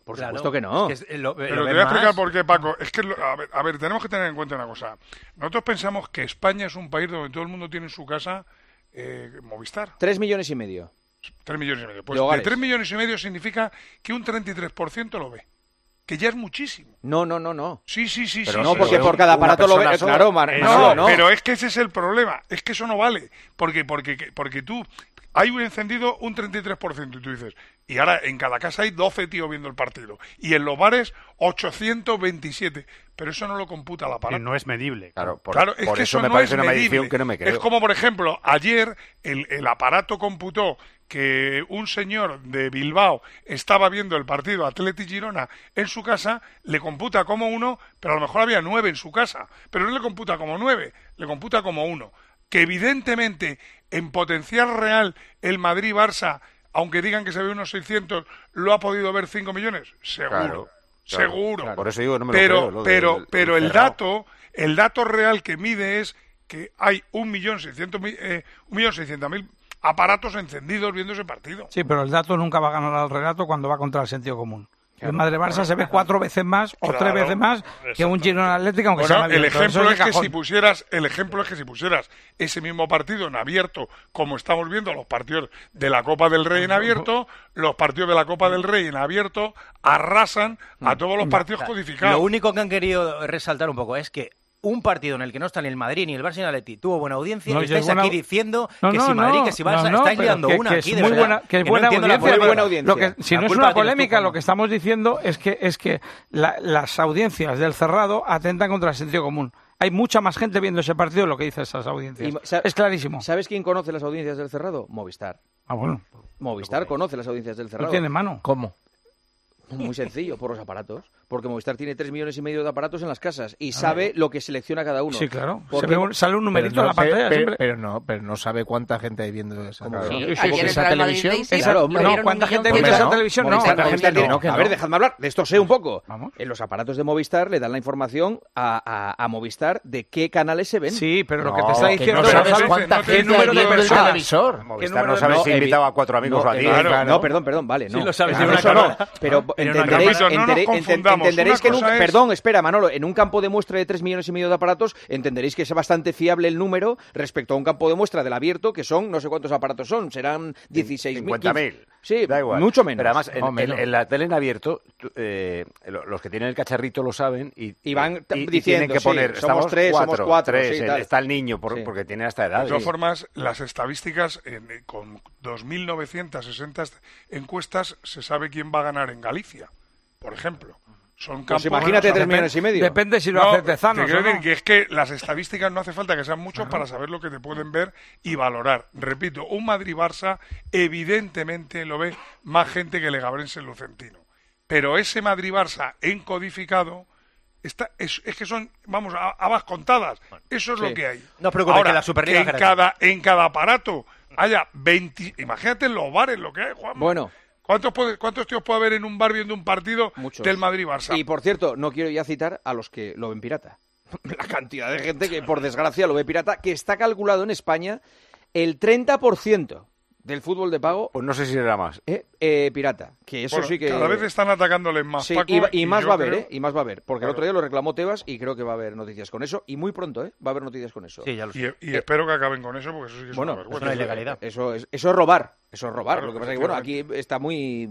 Por supuesto que no. Es que es- lo- Pero lo te voy a explicar más. por qué, Paco. Es que, lo- a ver, a ver, tenemos que tener en cuenta una cosa. Nosotros pensamos que España es un país donde todo el mundo tiene en su casa eh, Movistar. Tres millones y medio. Tres millones y medio. Pues De de tres millones y medio significa que un 33% lo ve. Que ya es muchísimo. No, no, no, no. Sí, sí, sí, Pero sí. no, sí, porque sí. por cada aparato lo ve. persona sola. Claro, Eh, no, no. pero es que ese es el problema. Es que eso no vale. Porque, porque, porque tú hay un encendido un 33% y tú dices, y ahora en cada casa hay 12 tíos viendo el partido. Y en los bares 827. Pero eso no lo computa la Que aparato. no es medible. Claro, por, claro, es por que eso, eso, me no parece es una medible. medición que no me creo. Es como, por ejemplo, ayer el, el aparato computó que un señor de Bilbao estaba viendo el partido Atleti Girona en su casa, le computa como uno, pero a lo mejor había nueve en su casa. Pero no le computa como nueve, le computa como uno. Que evidentemente en potencial real el Madrid-Barça, aunque digan que se ve unos 600, lo ha podido ver 5 millones. Seguro. Claro, claro, seguro. claro. Por eso digo, no me lo pero, creo, lo pero, del- pero el dato, el dato real que mide es que hay un millón seiscientos mil, eh, un millón seiscientos mil aparatos encendidos viendo ese partido. Sí, pero el dato nunca va a ganar al relato cuando va contra el sentido común. El Madre Barça se ve cuatro veces más o tres veces más que un Girona Atlético, aunque Bueno, sea el ejemplo de es que si pusieras, el ejemplo es que si pusieras ese mismo partido en abierto, como estamos viendo los partidos de la Copa del Rey en abierto, los partidos de la Copa del Rey en abierto arrasan a todos los partidos codificados. Lo único que han querido resaltar un poco es que un partido en el que no está ni el Madrid ni el Barça ni el Atleti tuvo buena audiencia No, y y es estáis buena- aquí diciendo No, que no, si Madrid, no, que si no, Barça, no, estáis liando que- una que aquí es de muy verdad, buena, que es no buena audiencia. polémica. Lo que, si La no es una tú, polémica, lo que estamos diciendo es que es que la- las audiencias del cerrado atentan contra el sentido común. Hay mucha más gente viendo ese partido de lo que dicen esas audiencias. Y es clarísimo. ¿Sabes quién conoce las audiencias del Cerrado? Movistar. Ah, bueno. Movistar conoce las audiencias del Cerrado. Lo tiene en mano. ¿Cómo? Muy sencillo, por los aparatos. Porque Movistar tiene 3 millones y medio de aparatos en las casas y sabe lo que selecciona cada uno. Sí, claro. Porque- Se ve un- sale un numerito en la pantalla pero, siempre. pero no, pero no sabe cuánta gente hay viendo esa. Claro. Sí, esa televisión- Racing Claro, no, ¿cuánta gente de ve esa televisión? No, cuánta gente no, a ver, dejadme hablar. De esto sé un poco. Vamos. En los aparatos de Movistar le dan la información a, a- a Movistar de qué canales se ven. Sí, pero lo No, que te está diciendo no es sabes no cuánta gente ¿qué número hay de viendo el personas? televisor. Movistar no de- sabe no, si invitaba a cuatro amigos o a. Claro. No, perdón, perdón, vale. No, Sí lo sabes. Pero entenderéis, confundamos. entenderéis que en un, cosa es- perdón, espera, Manolo, en un campo de muestra de 3 millones y medio de aparatos, entenderéis que es bastante fiable el número respecto a un campo de muestra del abierto, que son, no sé cuántos aparatos son, serán 16.000. 50.000. Sí, Da igual. mucho menos. Pero además, en, la tele en abierto, eh, lo- los que tienen el cacharrito lo saben y, Y van y- y diciendo, tienen que sí, poner, somos estamos tres, somos cuatro, cuatro, tres, sí, el- tal. está el niño por- Sí. porque tiene esta edad. De todas y- formas, las estadísticas, en- eh, con 2.960 est- encuestas, se sabe quién va a ganar en Galicia, por ejemplo. Son Pues campos... imagínate Bueno, 3 millones y medio. Depende si lo No, hace te Tezanos quiero o decir no. que es que las estadísticas no hace falta que sean muchos para saber lo que te pueden ver y valorar. Repito, un Madrid-Barça evidentemente lo ve más gente que el Lucentino. Pero ese Madrid-Barça encodificado está, es, es que son, vamos, a habas contadas. Eso es sí. lo que hay. No os preocupéis, Ahora, que la Superliga en cada, en cada aparato haya 20... Imagínate en los bares lo que hay, Juan. Bueno. ¿Cuántos, puede- ¿Cuántos tíos puede haber en un bar viendo un partido Muchos. del Madrid-Barça? Y por cierto, no quiero ya citar a los que lo ven pirata. La cantidad de gente que, por desgracia, lo ve pirata, que está calculado en España el 30% del fútbol de pago Pues no sé si era más. eh, eh, pirata. Que eso Bueno, sí que. Cada vez están atacándoles más, Sí, Paco, y, va- y y más va a haber, creo- ¿eh? Y más va a haber. Porque el otro día lo reclamó Tebas y creo que va a haber noticias con eso. Y muy pronto, ¿eh? Va a haber noticias con eso. Sí, ya lo sé. Y, y espero que acaben con eso, porque eso sí que es Bueno, una vergüenza. Eso es, eso es robar. Eso es robar. Claro, lo que pasa es que, bueno, aquí está muy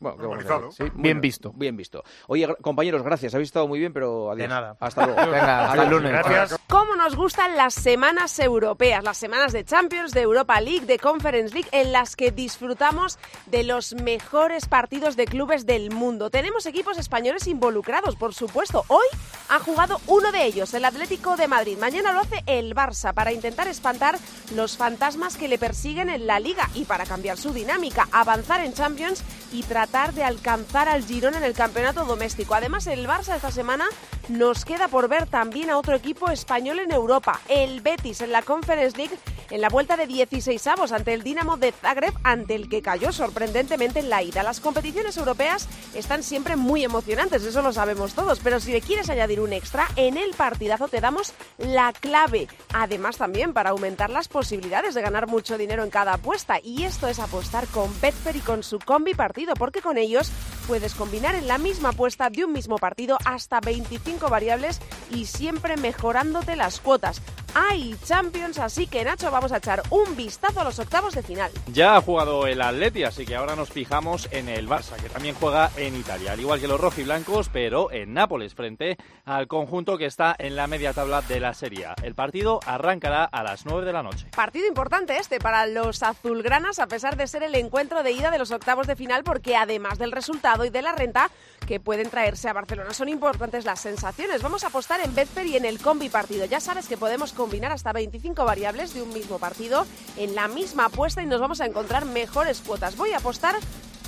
Bueno. Sí, Bien bueno, visto. Bien visto. Oye, compañeros, gracias. Habéis estado muy bien, pero adiós. De nada. Hasta luego. Venga, hasta el lunes. Gracias. ¿Cómo nos gustan las semanas europeas, las semanas de Champions, de Europa League, de Conference League, en las que disfrutamos de los mejores partidos de clubes del mundo? Tenemos equipos españoles involucrados, por supuesto. Hoy ha jugado uno de ellos, el Atlético de Madrid. Mañana lo hace el Barça para intentar espantar los fantasmas que le persiguen en la Liga y para cambiar su dinámica, avanzar en Champions y tratar de alcanzar al Girona en el campeonato doméstico. Además, el Barça esta semana nos queda por ver también a otro equipo español en Europa, el Betis en la Conference League en la vuelta de 16 avos ante el Dinamo de Zagreb, ante el que cayó sorprendentemente en la ida. Las competiciones europeas están siempre muy emocionantes, eso lo sabemos todos, pero si le quieres añadir un extra, en el partidazo te damos la clave. Además también para aumentar las posibilidades de ganar mucho dinero en cada apuesta. Y esto es apostar con Betfair y con su combi partido, porque con ellos puedes combinar en la misma apuesta de un mismo partido hasta 25 variables y siempre mejorándote las cuotas. Hay Champions, así que Nacho, vamos a echar un vistazo a los octavos de final. Ya ha jugado el Atleti, así que ahora nos fijamos en el Barça, que también juega en Italia, al igual que los rojiblancos, pero en Nápoles, frente al conjunto que está en la media tabla de la Serie A. El partido arrancará a las 9 de la noche. Partido importante este para los azulgranas, a pesar de ser el encuentro de ida de los octavos de final, porque además del resultado y de la renta que pueden traerse a Barcelona, son importantes las sensaciones. Vamos a apostar en Betfair y en el combi partido. Ya sabes que podemos combinar hasta 25 variables de un mismo partido en la misma apuesta y nos vamos a encontrar mejores cuotas. Voy a apostar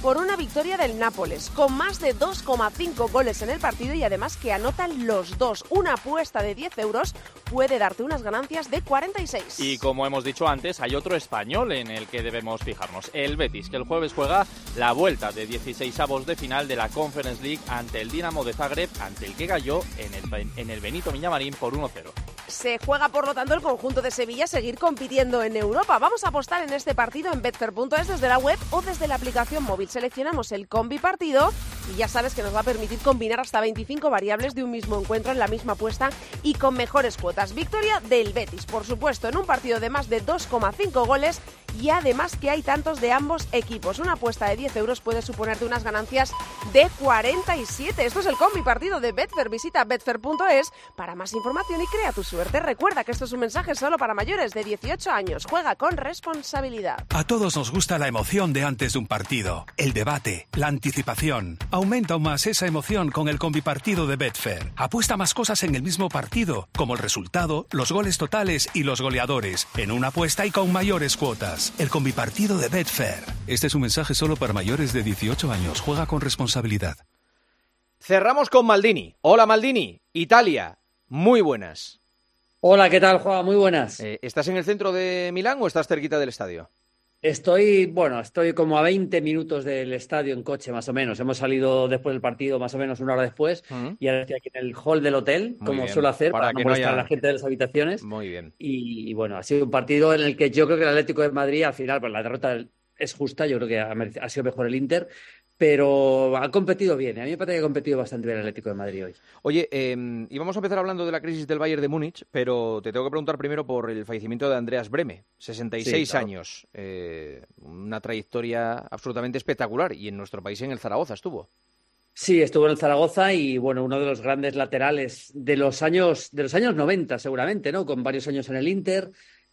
por una victoria del Nápoles, con más de 2,5 goles en el partido y además que anotan los dos. Una apuesta de 10 euros puede darte unas ganancias de 46. Y como hemos dicho antes, hay otro español en el que debemos fijarnos, el Betis, que el jueves juega la vuelta de 16 avos de final de la Conference League ante el Dinamo de Zagreb, ante el que cayó en el, en el Benito Villamarín por 1-0. Se juega, por lo tanto, el conjunto de Sevilla seguir compitiendo en Europa. Vamos a apostar en este partido en betfair.es desde la web o desde la aplicación móvil. Seleccionamos el combi partido y ya sabes que nos va a permitir combinar hasta 25 variables de un mismo encuentro en la misma apuesta y con mejores cuotas. Victoria del Betis, por supuesto, en un partido de más de 2,5 goles y además que hay tantos de ambos equipos. Una apuesta de 10 euros puede suponerte unas ganancias de 47. Esto es el combi partido de Betfair. Visita betfair.es para más información y crea tu suerte. Recuerda que esto es un mensaje solo para mayores de 18 años. Juega con responsabilidad. A todos nos gusta la emoción de antes de un partido, el debate, la anticipación. Aumenta aún más esa emoción con el combipartido de Betfair. Apuesta más cosas en el mismo partido, como el resultado, los goles totales y los goleadores, en una apuesta y con mayores cuotas. El combipartido de Betfair. Este es un mensaje solo para mayores de 18 años. Juega con responsabilidad. Cerramos con Maldini. Hola Maldini, Italia. Muy buenas. Hola, ¿qué tal, Juan? Muy buenas. Eh, ¿Estás en el centro de Milán o estás cerquita del estadio? Estoy, bueno, estoy como a 20 minutos del estadio en coche, más o menos. Hemos salido después del partido, más o menos una hora después, y ahora estoy aquí en el hall del hotel, Muy como bien, suelo hacer, para para, que no molestar haya- a la gente de las habitaciones. Muy bien. Y, bueno, ha sido un partido en el que yo creo que el Atlético de Madrid, al final, pues la derrota es justa, yo creo que ha, sido mejor el Inter, pero ha competido bien. A mí me parece que ha competido bastante bien el Atlético de Madrid hoy. Oye, eh, íbamos a empezar hablando de la crisis del Bayern de Múnich, pero te tengo que preguntar primero por el fallecimiento de Andreas Breme, 66 Sí, claro. años, eh, una trayectoria absolutamente espectacular y en nuestro país en el Zaragoza estuvo. Sí, estuvo en el Zaragoza y bueno, uno de los grandes laterales de los años, de los años 90 seguramente, ¿no? Con varios años en el Inter.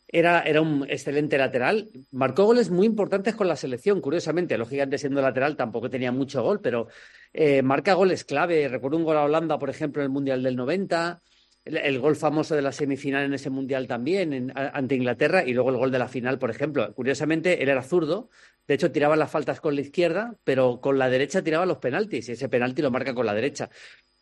Era, era un excelente lateral. Marcó goles muy importantes con la selección, curiosamente. Lógicamente, siendo lateral, tampoco tenía mucho gol, pero eh, marca goles clave. Recuerdo un gol a Holanda, por ejemplo, en el Mundial del 90. El, gol famoso de la semifinal en ese Mundial también, ante Inglaterra. Y luego el gol de la final, por ejemplo. Curiosamente, él era zurdo. De hecho, tiraba las faltas con la izquierda, pero con la derecha tiraba los penaltis. Y ese penalti lo marca con la derecha.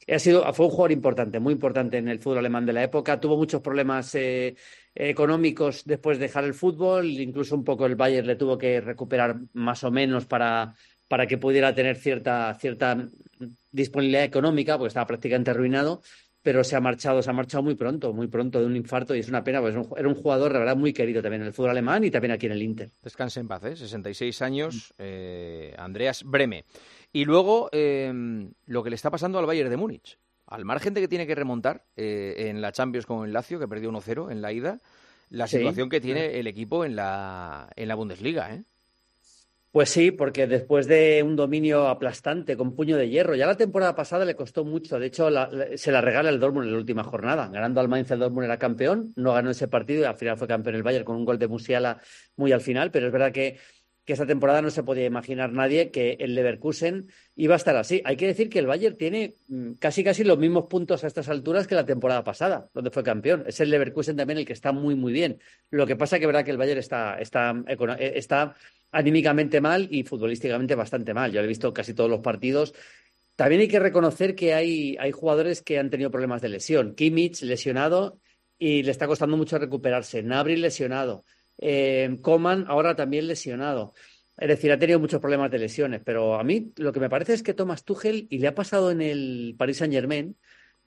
Ha sido, fue un jugador importante, muy importante en el fútbol alemán de la época. Tuvo muchos problemas eh, económicos después de dejar el fútbol. Incluso un poco el Bayern le tuvo que recuperar más o menos para, para que pudiera tener cierta, cierta disponibilidad económica, porque estaba prácticamente arruinado. Pero se ha marchado, se ha marchado muy pronto, muy pronto de un infarto y es una pena, pues era un jugador de verdad muy querido también en el fútbol alemán y también aquí en el Inter. Descanse en paz, ¿eh? 66 años, eh, Andreas Breme. Y luego, eh, lo que le está pasando al Bayern de Múnich. Al margen de que tiene que remontar eh, en la Champions con el Lazio, que perdió 1-0 en la ida, la Sí. situación que tiene el equipo en la, en la Bundesliga, ¿eh? Pues sí, porque después de un dominio aplastante con puño de hierro, ya la temporada pasada le costó mucho. De hecho, la, la, se la regala el Dortmund en la última jornada. Ganando al Mainz, el Dortmund era campeón, no ganó ese partido y al final fue campeón el Bayern con un gol de Musiala muy al final. Pero es verdad que, que esta temporada no se podía imaginar nadie que el Leverkusen iba a estar así. Hay que decir que el Bayern tiene mm, casi casi los mismos puntos a estas alturas que la temporada pasada, donde fue campeón. Es el Leverkusen también el que está muy, muy bien. Lo que pasa que verdad que el Bayern está, está, está anímicamente mal y futbolísticamente bastante mal. Yo he visto casi todos los partidos. También hay que reconocer que hay, hay jugadores que han tenido problemas de lesión. Kimmich lesionado y le está costando mucho recuperarse. Nabri lesionado. Eh, Coman ahora también lesionado. Es decir, ha tenido muchos problemas de lesiones, pero a mí lo que me parece es que Thomas Tuchel, y le ha pasado en el Paris Saint Germain,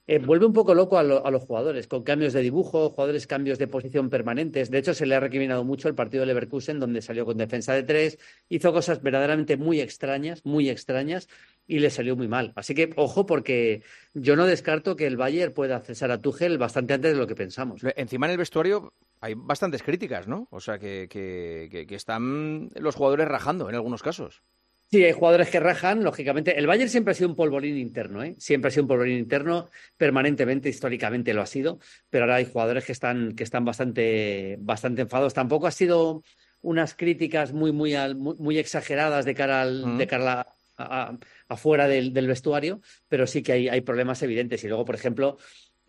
eh, vuelve un poco loco a, lo, a, los jugadores, con cambios de dibujo, jugadores cambios de posición permanentes. De hecho, se le ha recriminado mucho el partido de Leverkusen, donde salió con defensa de tres, hizo cosas verdaderamente muy extrañas, muy extrañas, y le salió muy mal. Así que, ojo, porque yo no descarto que el Bayern pueda cesar a Tuchel bastante antes de lo que pensamos. Encima en el vestuario hay bastantes críticas, ¿no? O sea, que, que, que están los jugadores rajando en algunos casos. Sí, hay jugadores que rajan, lógicamente. El Bayern siempre ha sido un polvorín interno, ¿eh? Siempre ha sido un polvorín interno, permanentemente, históricamente lo ha sido, pero ahora hay jugadores que están, que están bastante, bastante enfadados. Tampoco ha sido unas críticas muy, muy, muy, muy exageradas de cara al, uh -huh. de cara a, a, afuera del, del, vestuario, pero sí que hay, hay problemas evidentes. Y luego, por ejemplo,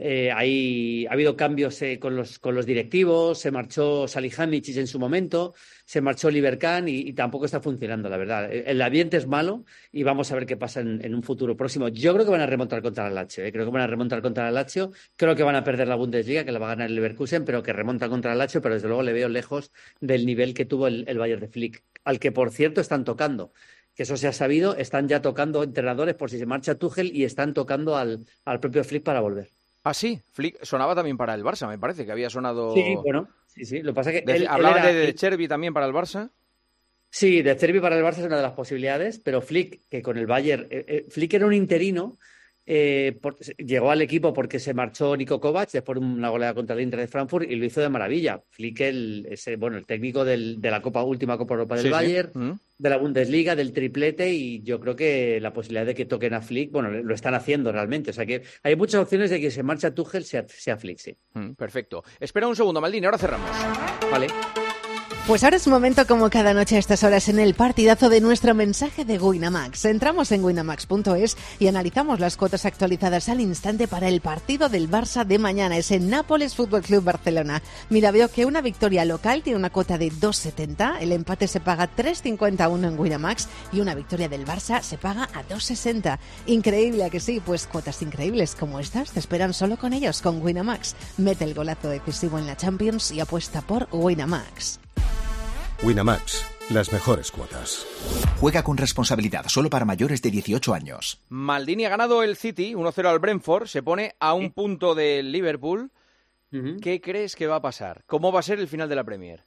eh, hay, ha habido cambios eh, con, los, con los directivos, se marchó Salihamidzic en su momento, se marchó Oliver Kahn y, tampoco está funcionando, la verdad. El ambiente es malo y vamos a ver qué pasa en, un futuro próximo. Yo creo que van a remontar contra el Lazio, eh, creo que van a remontar contra el Lazio, creo que van a perder la Bundesliga, que la va a ganar el Leverkusen, pero que remontan contra el Lazio, pero desde luego le veo lejos del nivel que tuvo el, el Bayern de Flick, al que por cierto están tocando que eso se ha sabido, están ya tocando entrenadores por si se marcha Tuchel y están tocando al, al propio Flick para volver. Ah, sí, Flick sonaba también para el Barça, me parece, que había sonado... Sí, bueno, sí, sí, lo que pasa es que... Él, ¿Hablaba él era... de, de Cherby también para el Barça? Sí, de Cervi para el Barça es una de las posibilidades, pero Flick, que con el Bayern... Eh, eh, Flick era un interino, eh, por, llegó al equipo porque se marchó Nico Kovac después de una goleada contra el Inter de Frankfurt y lo hizo de maravilla. Flick, el, ese, bueno, el técnico del, de la Copa última Copa Europa del Sí, sí. Bayern, Mm. de la Bundesliga, del triplete y yo creo que la posibilidad de que toquen a Flick, bueno, lo están haciendo realmente. O sea que hay muchas opciones de que se marcha Tuchel sea, sea Flick, sí. Mm, perfecto. Espera un segundo, Maldini, ahora cerramos. Vale. Pues ahora es momento, como cada noche a estas horas, en el partidazo de nuestro mensaje de Winamax. Entramos en winamax.es y analizamos las cuotas actualizadas al instante para el partido del Barça de mañana. Es en Nápoles Fútbol Club Barcelona. Mira, veo que una victoria local tiene una cuota de 2,70, el empate se paga 3,51 en Winamax y una victoria del Barça se paga a 2,60. Increíble, ¿a que sí? Pues cuotas increíbles como estas te esperan solo con ellos, con Winamax. Mete el golazo decisivo en la Champions y apuesta por Winamax. Winamax, las mejores cuotas. Juega con responsabilidad solo para mayores de 18 años. Maldini ha ganado el City 1-0 al Brentford, se pone a un punto del Liverpool. Uh -huh. ¿Qué crees que va a pasar? ¿Cómo va a ser el final de la Premier?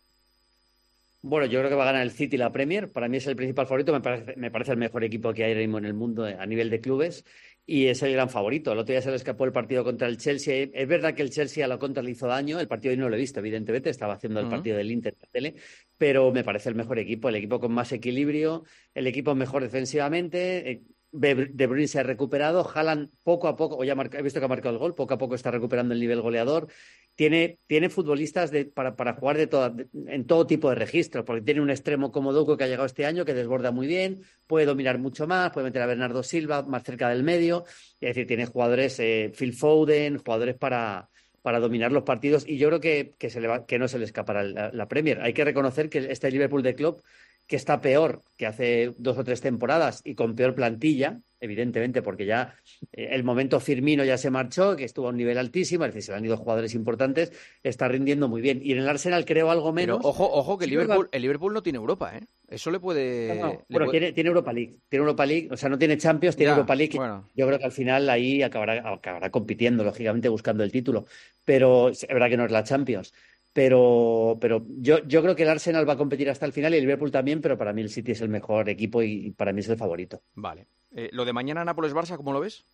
Bueno, yo creo que va a ganar el City la Premier. Para mí es el principal favorito. Me parece, me parece el mejor equipo que hay ahora mismo en el mundo a nivel de clubes y es el gran favorito. El otro día se le escapó el partido contra el Chelsea. Es verdad que el Chelsea a la contra le hizo daño. El partido hoy no lo he visto, evidentemente. Estaba haciendo el uh -huh. partido del Inter la tele. Pero me parece el mejor equipo. El equipo con más equilibrio. El equipo mejor defensivamente. De Bruyne se ha recuperado. Haaland poco a poco, o ya marca, he visto que ha marcado el gol, poco a poco está recuperando el nivel goleador. Tiene, tiene futbolistas para, para jugar de toda, en todo tipo de registros, porque tiene un extremo como Doku que ha llegado este año, que desborda muy bien, puede dominar mucho más, puede meter a Bernardo Silva más cerca del medio. Es decir, tiene jugadores, eh, Phil Foden, jugadores para, para dominar los partidos y yo creo que, que, se le va, no se le escapará la, la Premier. Hay que reconocer que este Liverpool de Club que está peor que hace dos o tres temporadas y con peor plantilla, evidentemente, porque ya eh, el momento Firmino ya se marchó, que estuvo a un nivel altísimo, es decir, se le han ido jugadores importantes, está rindiendo muy bien. Y en el Arsenal creo algo menos. Pero ojo, ojo, que el Liverpool, el Liverpool no tiene Europa, ¿eh? Eso le puede. No, no. Le bueno, puede... Tiene, tiene, Europa League. Tiene Europa League, o sea, no tiene Champions, tiene ya, Europa League. Bueno. Yo creo que al final ahí acabará, acabará compitiendo, lógicamente, buscando el título. Pero es verdad que no es la Champions pero, pero yo, yo creo que el Arsenal va a competir hasta el final y el Liverpool también, pero para mí el City es el mejor equipo y para mí es el favorito. Vale. Eh, lo de mañana Nápoles-Barça, ¿cómo lo ves?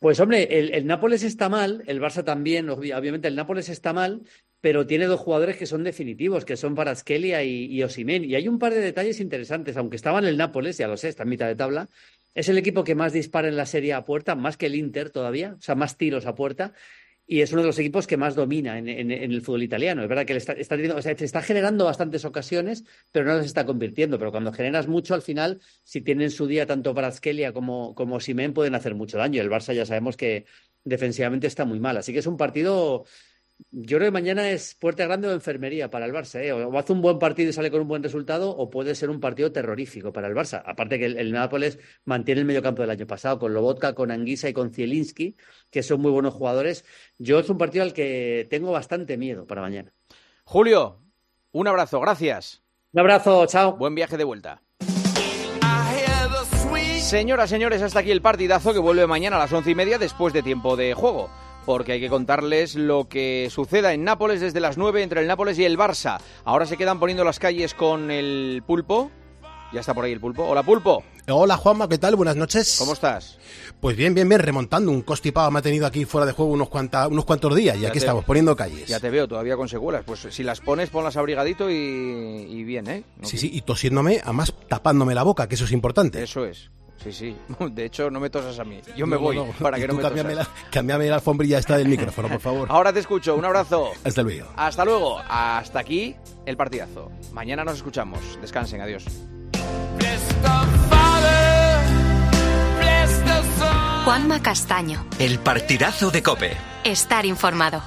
Pues hombre, el, el, Nápoles está mal, el Barça también, obviamente el Nápoles está mal, pero tiene dos jugadores que son definitivos, que son Paraskelia y, y Osimen. Y hay un par de detalles interesantes, aunque estaba en el Nápoles, ya lo sé, está en mitad de tabla, es el equipo que más dispara en la serie a puerta, más que el Inter todavía, o sea, más tiros a puerta. Y es uno de los equipos que más domina en, en- el fútbol italiano. Es verdad que le está, está o sea, está generando bastantes ocasiones, pero no las está convirtiendo. Pero cuando generas mucho, al final, si tienen su día tanto Paraskelia como, como Simen, pueden hacer mucho daño. El Barça ya sabemos que defensivamente está muy mal. Así que es un partido yo creo que mañana es puerta grande o enfermería para el Barça. ¿eh? O hace un buen partido y sale con un buen resultado, o puede ser un partido terrorífico para el Barça. Aparte que el, el Nápoles mantiene el mediocampo del año pasado, con Lobotka, con Anguisa y con Zielinski, que son muy buenos jugadores. Yo es un partido al que tengo bastante miedo para mañana. Julio, un abrazo, gracias. Un abrazo, chao. Buen viaje de vuelta. Señoras, señores, hasta aquí el partidazo que vuelve mañana a las once y media después de tiempo de juego. Porque hay que contarles lo que suceda en Nápoles desde las 9 entre el Nápoles y el Barça. Ahora se quedan poniendo las calles con el pulpo. Ya está por ahí el pulpo. Hola, pulpo. Hola Juanma, ¿qué tal? Buenas noches. ¿Cómo estás? Pues bien, bien, bien, remontando. Un constipado me ha tenido aquí fuera de juego unos, cuanta- unos cuantos días y Ya aquí estamos poniendo calles. Ya te veo todavía con secuelas. Pues si las pones, ponlas abrigadito y, y bien, ¿eh? No Sí, sí, y tosiéndome, además tapándome la boca, que eso es importante. Eso es. Sí, sí. De hecho, no me tosas a mí. Yo me No, voy no, no. para Y que no tú me cámbiame tosas. la, cámbiame la alfombrilla esta del micrófono, por favor. Ahora te escucho. Un abrazo. Hasta luego. Hasta luego. Hasta aquí el partidazo. Mañana nos escuchamos. Descansen. Adiós. Juanma Castaño. El partidazo de Cope. Estar informado.